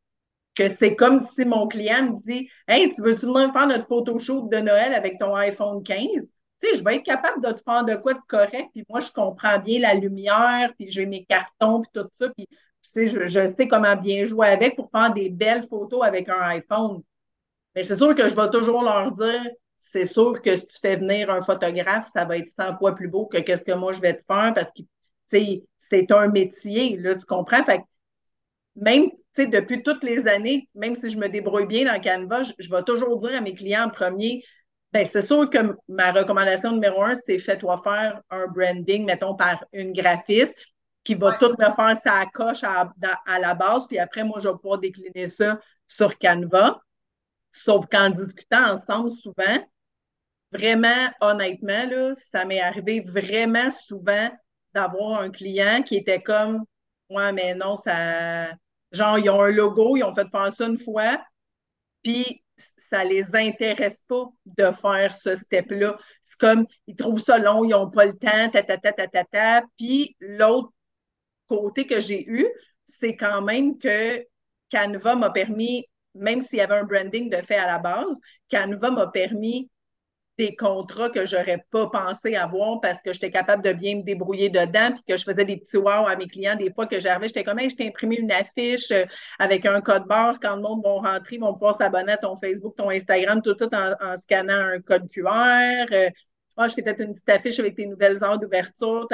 que c'est comme si mon client me dit Hey, tu veux-tu venir faire notre photoshoot de Noël avec ton iPhone 15? Tu sais, je vais être capable de te faire de quoi de correct, puis moi, je comprends bien la lumière, puis j'ai mes cartons, puis tout ça, puis tu sais, je, je sais comment bien jouer avec pour faire des belles photos avec un iPhone. Mais c'est sûr que je vais toujours leur dire, c'est sûr que si tu fais venir un photographe, ça va être 100 fois plus beau que qu'est-ce que moi je vais te faire parce que c'est un métier, là, tu comprends? Fait même depuis toutes les années, même si je me débrouille bien dans Canva, je, vais toujours dire à mes clients en premier, ben, c'est sûr que ma recommandation numéro un, c'est fais-toi faire un branding, mettons, par une graphiste qui va tout me faire sa coche à, à, la base, puis après, moi, je vais pouvoir décliner ça sur Canva. Sauf qu'en discutant ensemble souvent, vraiment, honnêtement, là, ça m'est arrivé vraiment souvent d'avoir un client qui était comme Ouais, mais non, ça. Genre, ils ont un logo, ils ont fait faire ça une fois, puis ça les intéresse pas de faire ce step-là. C'est comme, ils trouvent ça long, ils n'ont pas le temps, ta, ta, ta. Puis l'autre côté que j'ai eu, c'est quand même que Canva m'a permis même s'il y avait un branding de fait à la base, Canva m'a permis des contrats que j'aurais pas pensé avoir parce que j'étais capable de bien me débrouiller dedans, puis que je faisais des petits wow à mes clients. Des fois que j'arrivais, j'étais comme, je t'ai imprimé une affiche euh, avec un code barre. Quand le monde va rentrer, ils vont pouvoir s'abonner à ton Facebook, ton Instagram, tout, tout en, scannant un code QR. Euh, ah, je t'ai fait une petite affiche avec tes nouvelles heures d'ouverture.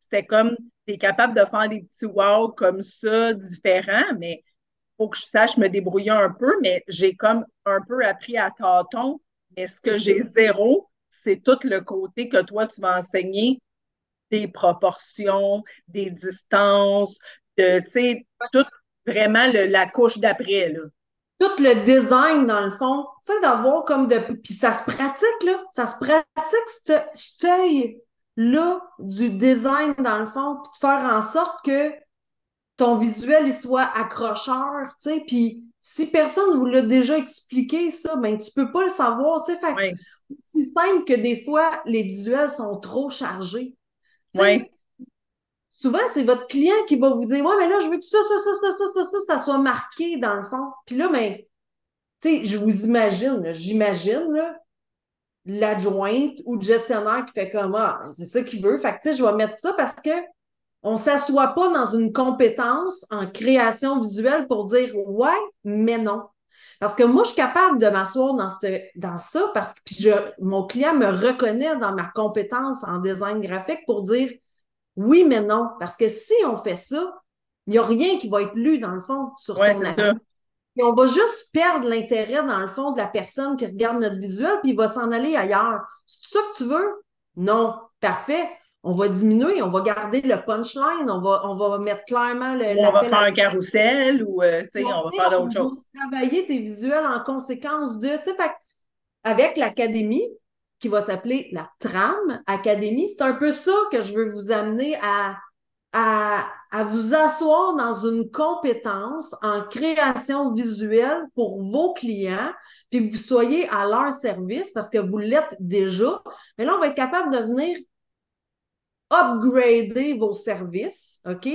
C'était comme, tu capable de faire des petits wow comme ça, différents, mais faut que je sache me débrouiller un peu, mais j'ai comme un peu appris à tâtons. Mais ce que j'ai zéro, c'est tout le côté que toi, tu vas enseigner des proportions, des distances, de, tu sais, tout vraiment la couche d'après, là. Tout le design, dans le fond, tu sais, d'avoir comme de... Puis ça se pratique, là. Ça se pratique, cet œil-là du design, dans le fond, puis de faire en sorte que ton visuel, il soit accrocheur, tu sais, puis si personne vous l'a déjà expliqué, ça, ben tu peux pas le savoir, tu sais, fait c'est simple que des fois, les visuels sont trop chargés. Oui. Souvent, c'est votre client qui va vous dire Ouais, mais là, je veux que ça, ça, ça, ça, ça, ça, ça, soit marqué dans le fond. Puis là, ben, tu sais, je vous imagine, j'imagine, l'adjointe ou le gestionnaire qui fait comme Ah, c'est ça qu'il veut. Fait que, tu sais, je vais mettre ça parce que on s'assoit pas dans une compétence en création visuelle pour dire ouais, mais non. Parce que moi, je suis capable de m'asseoir dans, dans ça parce que je, mon client me reconnaît dans ma compétence en design graphique pour dire oui, mais non. Parce que si on fait ça, il n'y a rien qui va être lu dans le fond sur ouais, ton ça. Et on va juste perdre l'intérêt dans le fond de la personne qui regarde notre visuel, puis il va s'en aller ailleurs. C'est ça que tu veux? Non. Parfait on va diminuer, on va garder le punchline, on va, on va mettre clairement le. on va faire un carrousel ou euh, on va faire d'autres choses. travailler tes visuels en conséquence de. Fait, avec l'académie, qui va s'appeler la Tram Académie, c'est un peu ça que je veux vous amener à, à, à vous asseoir dans une compétence en création visuelle pour vos clients, puis que vous soyez à leur service parce que vous l'êtes déjà. Mais là, on va être capable de venir upgrader vos services, OK?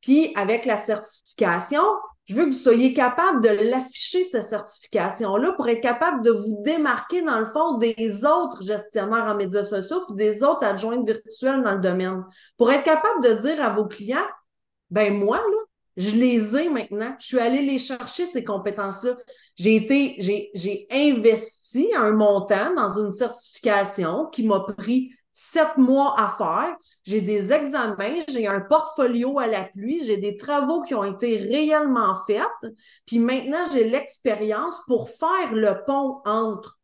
Puis avec la certification, je veux que vous soyez capable de l'afficher, cette certification-là, pour être capable de vous démarquer, dans le fond, des autres gestionnaires en médias sociaux puis des autres adjointes virtuelles dans le domaine. Pour être capable de dire à vos clients, ben moi, là, je les ai maintenant. Je suis allée les chercher, ces compétences-là. J'ai été, j'ai, j'ai investi un montant dans une certification qui m'a pris sept mois à faire. J'ai des examens, j'ai un portfolio à la pluie, j'ai des travaux qui ont été réellement faits. Puis maintenant, j'ai l'expérience pour faire le pont entre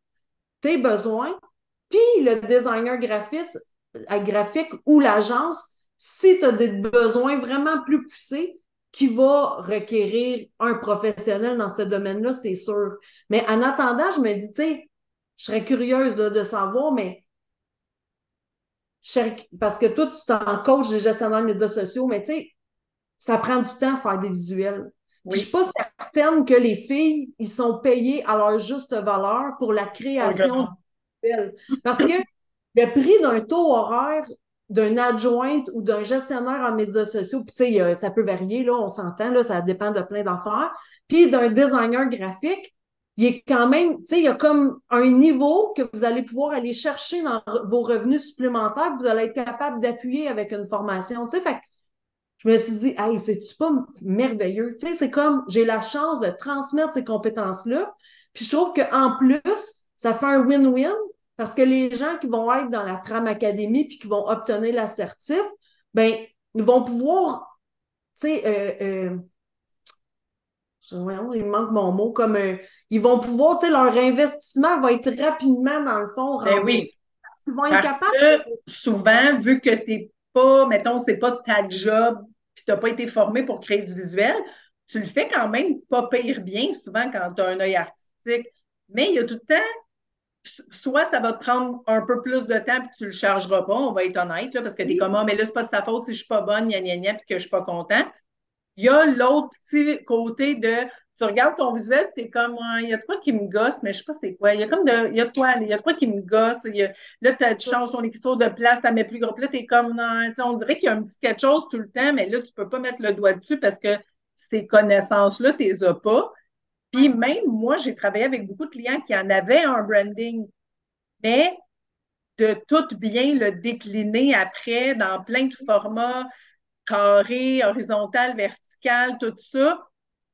tes besoins puis le designer graphiste, graphique ou l'agence si tu as des besoins vraiment plus poussés qui va requérir un professionnel dans ce domaine-là, c'est sûr. Mais en attendant, je me dis, tu sais, je serais curieuse de savoir, mais parce que toi, tu t'en coach les gestionnaires de médias sociaux, mais tu sais, ça prend du temps à faire des visuels. Je Je suis pas certaine que les filles, ils sont payées à leur juste valeur pour la création de visuels. Parce que le prix d'un taux horaire d'un adjointe ou d'un gestionnaire en médias sociaux, puis tu sais, ça peut varier, là, on s'entend, là, ça dépend de plein d'affaires, puis d'un designer graphique, il est quand même, tu sais, il y a comme un niveau que vous allez pouvoir aller chercher dans vos revenus supplémentaires, que vous allez être capable d'appuyer avec une formation. Tu sais, fait je me suis dit, hey, c'est-tu pas merveilleux? Tu sais, c'est comme j'ai la chance de transmettre ces compétences-là. Puis je trouve qu'en plus, ça fait un win-win parce que les gens qui vont être dans la Tram Académie puis qui vont obtenir l'assertif, ben, vont pouvoir, tu sais, euh, euh, il manque mon mot, comme euh, ils vont pouvoir, tu sais, leur investissement va être rapidement, dans le fond, ben oui. Parce qu'ils vont être capables. Que souvent, vu que tu n'es pas, mettons, c'est pas ta job, puis tu n'as pas été formé pour créer du visuel, tu le fais quand même pas pire bien, souvent, quand tu as un œil artistique. Mais il y a tout le temps, soit ça va te prendre un peu plus de temps puis tu le chargeras pas, on va être honnête, là, parce que tu es comme, ah, mais là, c'est pas de sa faute si je suis pas bonne, gna gna gna, puis que je suis pas content. Il y a l'autre petit côté de tu regardes ton visuel, tu es comme, il y a de quoi qui me gosse, mais je sais pas c'est quoi. Il y a comme de, il y a de quoi, il y a de quoi qui me gosse. là, tu changes ton écriture de place, tu mets plus gros. Là, tu es comme, non, on dirait qu'il y a un petit quelque chose tout le temps, mais là, tu peux pas mettre le doigt dessus parce que ces connaissances-là, tu les as pas. Puis même moi, j'ai travaillé avec beaucoup de clients qui en avaient un branding, mais de tout bien le décliner après dans plein de formats, carré, horizontal, vertical, tout ça,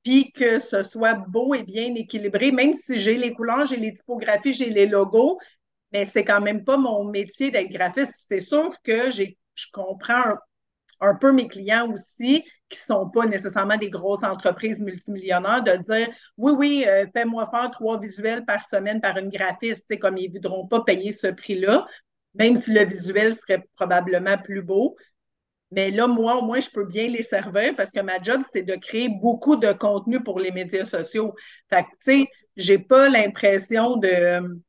puis que ce soit beau et bien équilibré, même si j'ai les couleurs, j'ai les typographies, j'ai les logos, mais c'est quand même pas mon métier d'être graphiste. C'est sûr que j'ai, je comprends un, peu mes clients aussi qui ne sont pas nécessairement des grosses entreprises multimillionnaires, de dire oui, oui, euh, fais-moi faire trois visuels par semaine par une graphiste, comme ils ne voudront pas payer ce prix-là, même si le visuel serait probablement plus beau. Mais là, moi, au moins, je peux bien les servir parce que ma job, c'est de créer beaucoup de contenu pour les médias sociaux. Fait que, tu sais, j'ai pas l'impression de.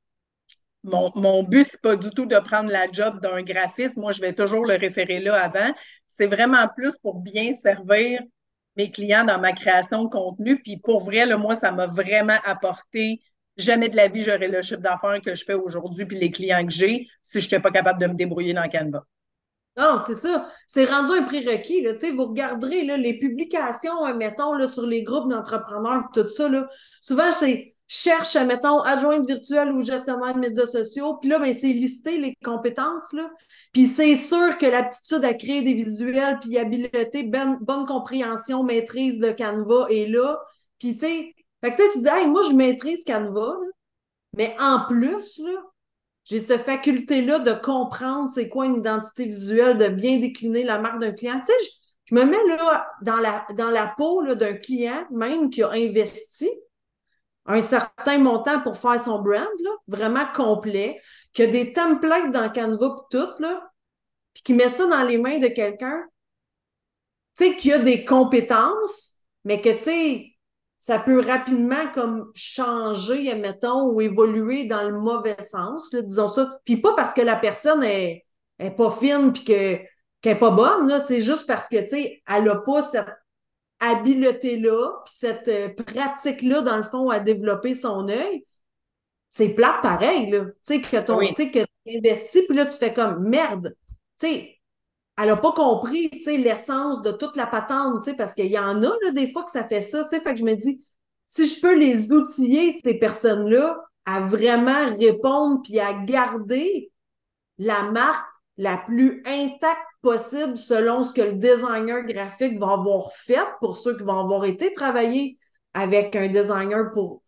Mon, mon but, c'est pas du tout de prendre la job d'un graphiste. Moi, je vais toujours le référer là avant. C'est vraiment plus pour bien servir mes clients dans ma création de contenu. Puis pour vrai, là, moi, ça m'a vraiment apporté. Jamais de la vie, j'aurais le chiffre d'affaires que je fais aujourd'hui, puis les clients que j'ai, si je n'étais pas capable de me débrouiller dans Canva. Non, c'est ça. C'est rendu un prérequis. Là. Vous regarderez là, les publications, mettons, là, sur les groupes d'entrepreneurs, tout ça. Là. Souvent, c'est cherche, mettons, adjointe virtuelle ou gestionnaire de médias sociaux. Puis là, ben, c'est listé les compétences. Là. Puis c'est sûr que l'aptitude à créer des visuels, puis habileté, bonne, bonne compréhension, maîtrise de Canva est là. Puis tu sais, tu dis, hey, moi, je maîtrise Canva, mais en plus, là, j'ai cette faculté-là de comprendre c'est quoi une identité visuelle, de bien décliner la marque d'un client. Tu je, me mets là dans la, dans peau d'un client même qui a investi un certain montant pour faire son brand, vraiment complet, qui a des templates dans Canva tout, là, puis qui met ça dans les mains de quelqu'un, tu sais, qui a des compétences, mais que, tu sais, ça peut rapidement comme changer, admettons, ou évoluer dans le mauvais sens, disons ça. Puis pas parce que la personne est, est pas fine puis qu'elle n'est pas bonne, c'est juste parce que, tu sais, elle n'a pas cette habileté-là, puis cette euh, pratique-là, dans le fond, à développer son œil. C'est plate pareil, là. Tu sais, que tu sais, que investis, puis là, tu fais comme merde. Tu sais, elle n'a pas compris, l'essence de toute la patente, parce qu'il y en a, là, des fois que ça fait ça, fait que je me dis, si je peux les outiller, ces personnes-là, à vraiment répondre puis à garder la marque la plus intacte possible selon ce que le designer graphique va avoir fait pour ceux qui vont avoir été travailler avec un designer pour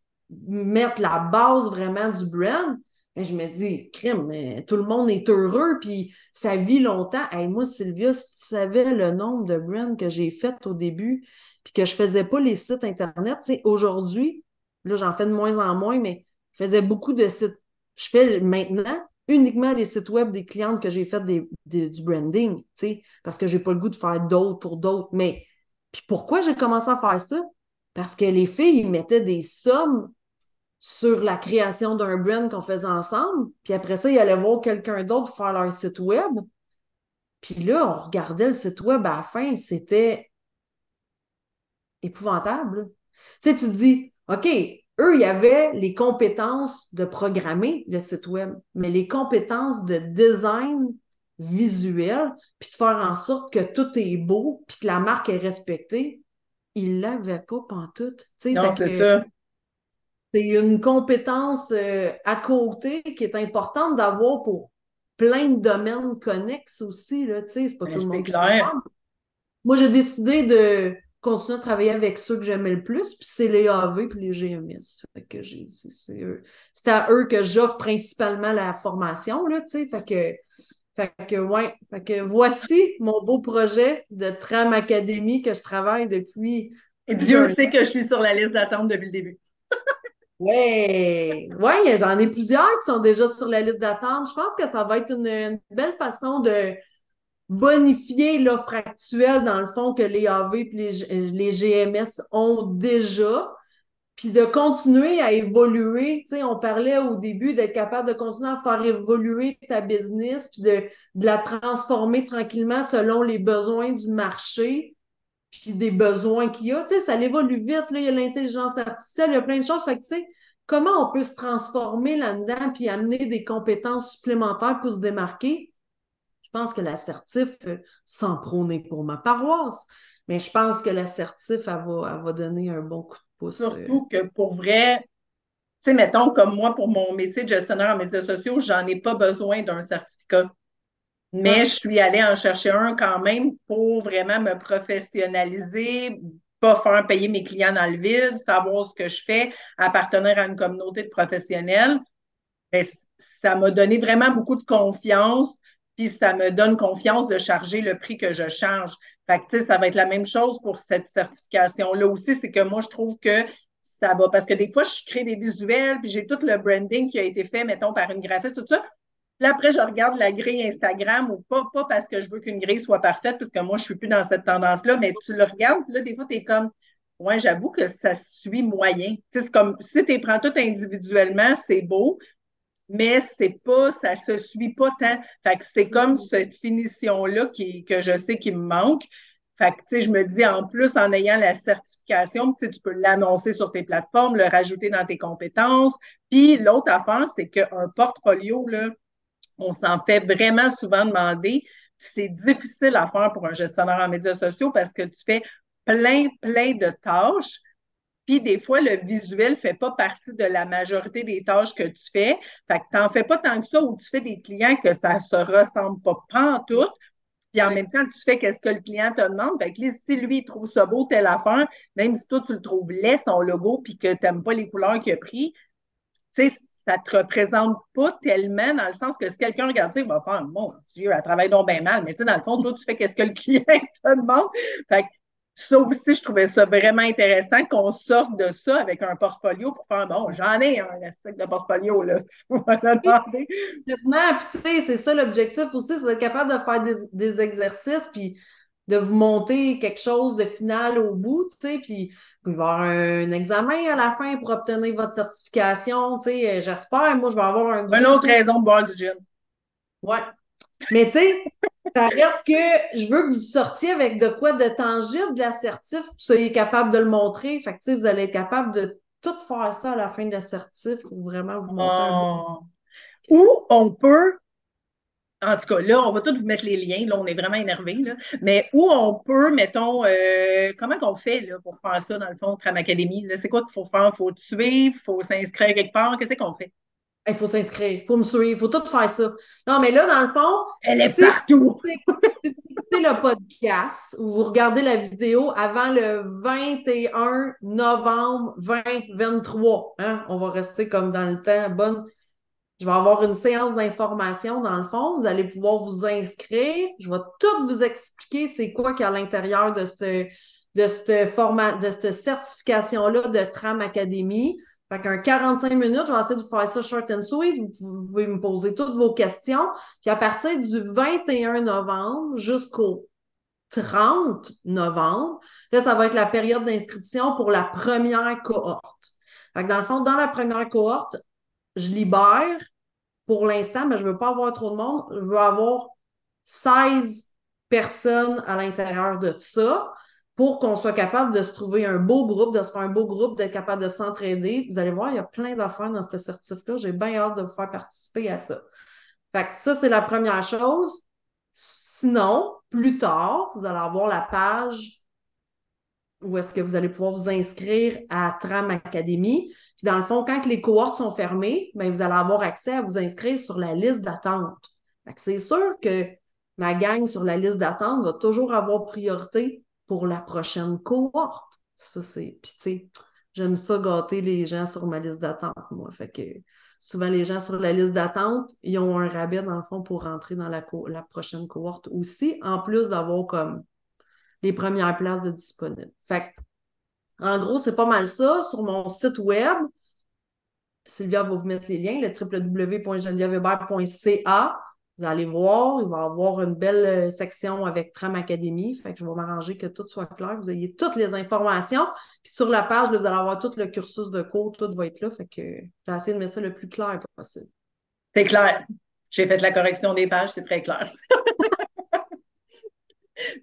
mettre la base vraiment du brand, je me dis, crime, tout le monde est heureux, puis ça vit longtemps. et moi, Sylvia, si tu savais le nombre de brands que j'ai fait au début, puis que je faisais pas les sites Internet, tu sais, aujourd'hui, là, j'en fais de moins en moins, mais je faisais beaucoup de sites. Je fais maintenant uniquement les sites web des clientes que j'ai fait des, du branding, tu sais, parce que j'ai pas le goût de faire d'autres pour d'autres. Mais puis pourquoi j'ai commencé à faire ça? Parce que les filles, ils mettaient des sommes sur la création d'un brand qu'on faisait ensemble. Puis après ça, ils allaient voir quelqu'un d'autre faire leur site web. Puis là, on regardait le site web à la fin, c'était épouvantable. Tu sais, tu te dis, OK, eux, il y avait les compétences de programmer le site web, mais les compétences de design visuel, puis de faire en sorte que tout est beau, puis que la marque est respectée, ils ne l'avaient pas pantoute. non, c'est ça c'est une compétence euh, à côté qui est importante d'avoir pour plein de domaines connexes aussi. Là, c'est pas ben, tout le monde clair. Moi, j'ai décidé de continuer à travailler avec ceux que j'aimais le plus, puis c'est les AV puis les GMS. que c'est, à eux que j'offre principalement la formation, là, tu sais. Fait que, fait que, ouais. Fait que voici mon beau projet de Tram Academy que je travaille depuis. Et Dieu sait que je suis sur la liste d'attente depuis le début. Oui, ouais, j'en ai plusieurs qui sont déjà sur la liste d'attente. Je pense que ça va être une, belle façon de bonifier l'offre actuelle, dans le fond, que les AV et les, GMS ont déjà, puis de continuer à évoluer. Tu sais, on parlait au début d'être capable de continuer à faire évoluer ta business, puis de la transformer tranquillement selon les besoins du marché puis des besoins qu'il y a. Tu sais, ça évolue vite, là, il y a l'intelligence artificielle, il y a plein de choses. Fait que, tu sais, comment on peut se transformer là-dedans puis amener des compétences supplémentaires pour se démarquer? Je pense que l'assertif, euh, sans prôner pour ma paroisse, mais je pense que l'assertif, elle va, va donner un bon coup de pouce. Euh. Surtout que pour vrai, tu sais, mettons, comme moi, pour mon métier de gestionnaire en médias sociaux, j'en ai pas besoin d'un certificat. Mais je suis allée en chercher un quand même pour vraiment me professionnaliser, pas faire payer mes clients dans le vide, savoir ce que je fais, appartenir à une communauté de professionnels. Ça m'a donné vraiment beaucoup de confiance, puis ça me donne confiance de charger le prix que je charge. Fait que, ça va être la même chose pour cette certification-là aussi. C'est que moi, je trouve que ça va, parce que des fois, je crée des visuels, puis j'ai tout le branding qui a été fait, mettons, par une graphiste, tout ça. Puis après, je regarde la grille Instagram ou pas, pas parce que je veux qu'une grille soit parfaite, parce que moi, je suis plus dans cette tendance-là, mais tu le regardes, là, des fois, tu es comme, ouais, j'avoue que ça suit moyen. Tu sais, c'est comme, si tu les prends tout individuellement, c'est beau, mais c'est pas, ça se suit pas tant. Fait que c'est comme cette finition-là qui, que je sais qui me manque. Fait que, tu sais, je me dis, en plus, en ayant la certification, tu peux l'annoncer sur tes plateformes, le rajouter dans tes compétences. Puis l'autre affaire, c'est qu'un portfolio, là, on s'en fait vraiment souvent demander. C'est difficile à faire pour un gestionnaire en médias sociaux parce que tu fais plein, plein de tâches. Puis des fois, le visuel ne fait pas partie de la majorité des tâches que tu fais. Fait que tu n'en fais pas tant que ça où tu fais des clients que ça ne se ressemble pas, pas en tout. Puis en même temps, tu fais qu'est-ce que le client te demande. Fait que si lui, il trouve ça beau, telle affaire, même si toi, tu le trouves laid, son logo, puis que tu n'aimes pas les couleurs qu'il a pris, tu sais, ça te représente pas tellement dans le sens que si quelqu'un regarde ça, il va faire Mon Dieu, elle travaille donc bien mal. Mais tu sais, dans le fond, toi, tu fais qu'est-ce que le client te demande. Fait que ça aussi, je trouvais ça vraiment intéressant qu'on sorte de ça avec un portfolio pour faire bon, j'en ai un élastique de portfolio, là. Tu vas le demander. Puis tu sais, c'est ça l'objectif aussi, c'est d'être capable de faire des, des exercices, puis de vous monter quelque chose de final au bout, tu sais, puis il va y avoir un examen à la fin pour obtenir votre certification, tu sais, euh, j'espère, moi, je vais avoir un Une autre raison de boire du gin. Ouais. Mais tu sais, ça reste que je veux que vous sortiez avec de quoi de tangible de l'assertif, que vous soyez capable de le montrer. Fait que tu sais, vous allez être capable de tout faire ça à la fin de l'assertif pour vraiment vous montrer un bon. Ah. Ou on peut en tout cas, là, on va tous vous mettre les liens. Là, on est vraiment énervés. Là. Mais où on peut, mettons, euh, comment qu'on fait là, pour faire ça, dans le fond, Tram Academy? C'est quoi qu'il faut faire? Il faut te suivre? Il faut s'inscrire quelque part? Qu'est-ce qu'on fait? Il faut s'inscrire, il faut me suivre, il faut tout faire ça. Non, mais là, dans le fond. Elle est partout! Si vous écoutez le podcast ou vous regardez la vidéo avant le 21 novembre 2023, hein, on va rester comme dans le temps, bonne je vais avoir une séance d'information dans le fond. Vous allez pouvoir vous inscrire. Je vais tout vous expliquer c'est quoi qu'il y a à l'intérieur de cette, de cette format, de cette certification-là de Tram Academy. Fait qu'un 45 minutes, je vais essayer de vous faire ça short and sweet. Vous pouvez me poser toutes vos questions. Puis à partir du 21 novembre jusqu'au 30 novembre, là, ça va être la période d'inscription pour la première cohorte. Fait que dans le fond, dans la première cohorte, je libère pour l'instant, mais je ne veux pas avoir trop de monde. Je veux avoir 16 personnes à l'intérieur de ça pour qu'on soit capable de se trouver un beau groupe, de se faire un beau groupe, d'être capable de s'entraider. Vous allez voir, il y a plein d'affaires dans ce certif-là. J'ai bien hâte de vous faire participer à ça. Fait que ça, c'est la première chose. Sinon, plus tard, vous allez avoir la page où est-ce que vous allez pouvoir vous inscrire à Tram Academy. Puis dans le fond, quand les cohortes sont fermées, bien, vous allez avoir accès à vous inscrire sur la liste d'attente. C'est sûr que ma gang sur la liste d'attente va toujours avoir priorité pour la prochaine cohorte. Ça, c'est. Puis tu sais, j'aime ça gâter les gens sur ma liste d'attente, moi. Fait que souvent, les gens sur la liste d'attente, ils ont un rabais, dans le fond, pour rentrer dans la, la prochaine cohorte aussi, en plus d'avoir comme les premières places de disponibles. Fait en gros, c'est pas mal ça. Sur mon site web, Sylvia va vous mettre les liens, le www.genevièveweber.ca. Vous allez voir, il va y avoir une belle euh, section avec Tram Academy. Fait que je vais m'arranger que tout soit clair, vous ayez toutes les informations. Puis sur la page, vous allez avoir tout le cursus de cours, tout va être là. Fait que j'ai essayé de mettre ça le plus clair possible. C'est clair. J'ai fait la correction des pages, c'est très clair.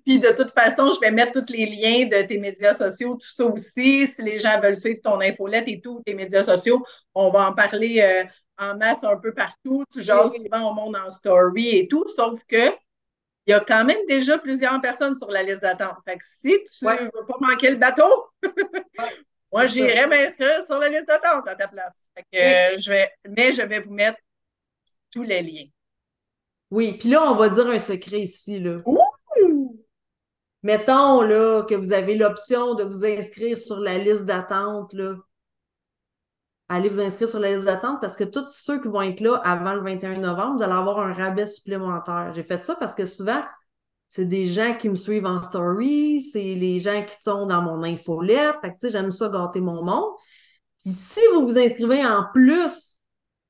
Puis de toute façon, je vais mettre tous les liens de tes médias sociaux, tout ça aussi. Si les gens veulent suivre ton infolette et tout, tes médias sociaux, on va en parler euh, en masse un peu partout. Tu jases souvent au monde en story et tout, sauf que il y a quand même déjà plusieurs personnes sur la liste d'attente. Fait que si tu ne veux pas manquer le bateau, moi, j'irai m'inscrire sur la liste d'attente à ta place. Fait que, je vais, mais je vais vous mettre tous les liens. Oui, puis là, on va dire un secret ici. Là. Mettons là, que vous avez l'option de vous inscrire sur la liste d'attente. Allez vous inscrire sur la liste d'attente parce que tous ceux qui vont être là avant le 21 novembre, vous allez avoir un rabais supplémentaire. J'ai fait ça parce que souvent, c'est des gens qui me suivent en story, c'est les gens qui sont dans mon infolette. Fait tu sais, j'aime ça gâter mon monde. Puis si vous vous inscrivez en plus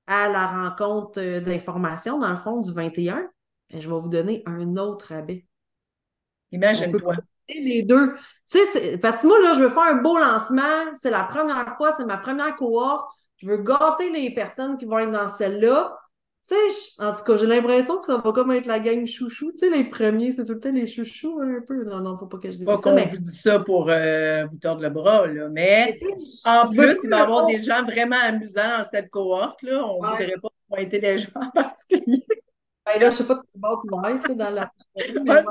à la rencontre euh, d'information, dans le fond, du 21, ben, je vais vous donner un autre rabais. Imagine-toi. Les deux. Tu sais, parce que moi, là, je veux faire un beau lancement. C'est la première fois, c'est ma première cohorte. Je veux gâter les personnes qui vont être dans celle-là. Tu sais, en tout cas, j'ai l'impression que ça va comme être la gang chouchou. Tu sais, les premiers, c'est tout le temps les chouchous un peu. Non, non, faut pas que je dise pas ça. Pas qu'on vous dit ça pour euh, vous tordre le bras, là. Mais, en plus, il va y avoir des gens vraiment amusants dans cette cohorte-là. On ne voudrait pas pointer des gens en particulier. Ben là, je sais pas de quel bord tu vas être dans la. ouais.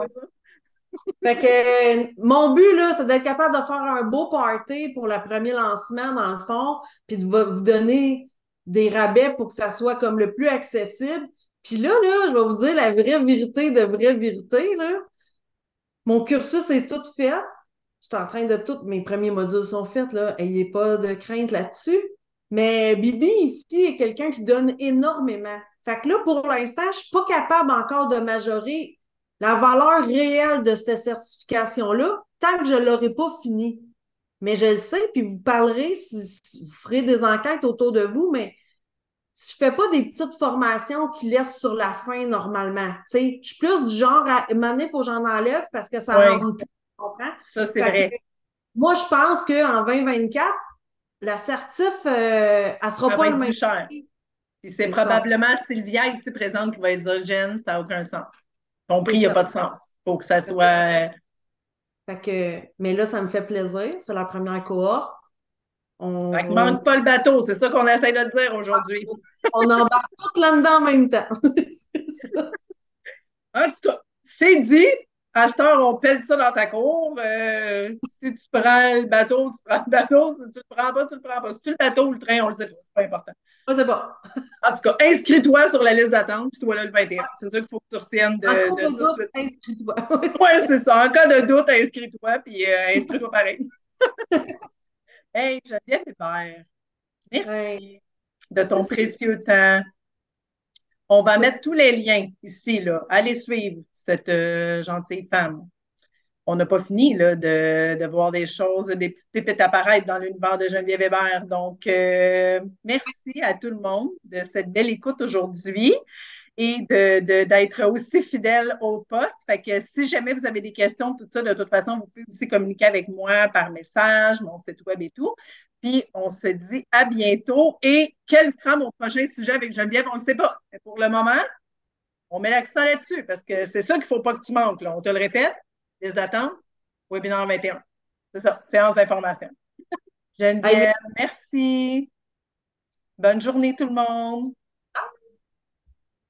Fait que mon but, là, c'est d'être capable de faire un beau party pour le premier lancement, dans le fond, puis de vous donner des rabais pour que ça soit comme le plus accessible. Puis là, là, je vais vous dire la vraie vérité de vraie vérité, là. Mon cursus est tout fait. Je suis en train de tout, mes premiers modules sont faits, là. Ayez pas de crainte là-dessus. Mais Bibi, ici, est quelqu'un qui donne énormément. Fait que là, pour l'instant, je suis pas capable encore de majorer la valeur réelle de cette certification-là tant que je ne l'aurai pas fini. Mais je le sais, puis vous parlerez, si, vous ferez des enquêtes autour de vous, mais je fais pas des petites formations qui laissent sur la fin normalement. je suis plus du genre à il faut que j'en enlève parce que ça rentre plus. comprends? Ça, c'est vrai. moi, je pense qu'en 2024, la certif, euh, elle sera ça pas le même. Plus cher. c'est probablement Sylvia ici présente qui va dire Jen, ça n'a aucun sens. Ton prix n'a pas de sens. Il faut que ça soit. Fait que, mais là, ça me fait plaisir. C'est la première cohorte. On... Fait que manque pas le bateau, c'est ça qu'on essaie de dire aujourd'hui. on embarque tout là-dedans en même temps. en tout cas, c'est dit. À cette heure, on pèle ça dans ta cour. Euh, si tu prends le bateau, tu prends le bateau. Si tu le prends pas, tu le prends pas. Si tu le bateau ou le train, on le sait pas. C'est pas important. Je sais pas. En tout cas, inscris-toi sur la liste d'attente, puis sois là le 21. C'est sûr qu'il faut que tu retiennes de. En cas de, doute, inscris-toi. oui, c'est ça. En cas de doute, inscris-toi, puis euh, inscris-toi pareil. hey, Geneviève Hébert, merci de ton précieux temps. On va mettre tous les liens ici, là. Allez suivre cette euh, gentille femme. On n'a pas fini là, de, de, voir des choses, des petites pépites apparaître dans l'univers de Geneviève Hébert. Donc, euh, merci à tout le monde de cette belle écoute aujourd'hui et d'être de, aussi fidèle au poste. Fait que si jamais vous avez des questions, tout ça, de toute façon, vous pouvez aussi communiquer avec moi par message, mon site web et tout. Puis on se dit à bientôt. Et quel sera mon prochain sujet avec Geneviève? On ne le sait pas. Mais pour le moment, on met l'accent là-dessus parce que c'est ça qu'il ne faut pas que tu manques. Là. On te le répète, liste d'attente, webinaire 21. C'est ça, séance d'information. Geneviève, merci. Bonne journée tout le monde.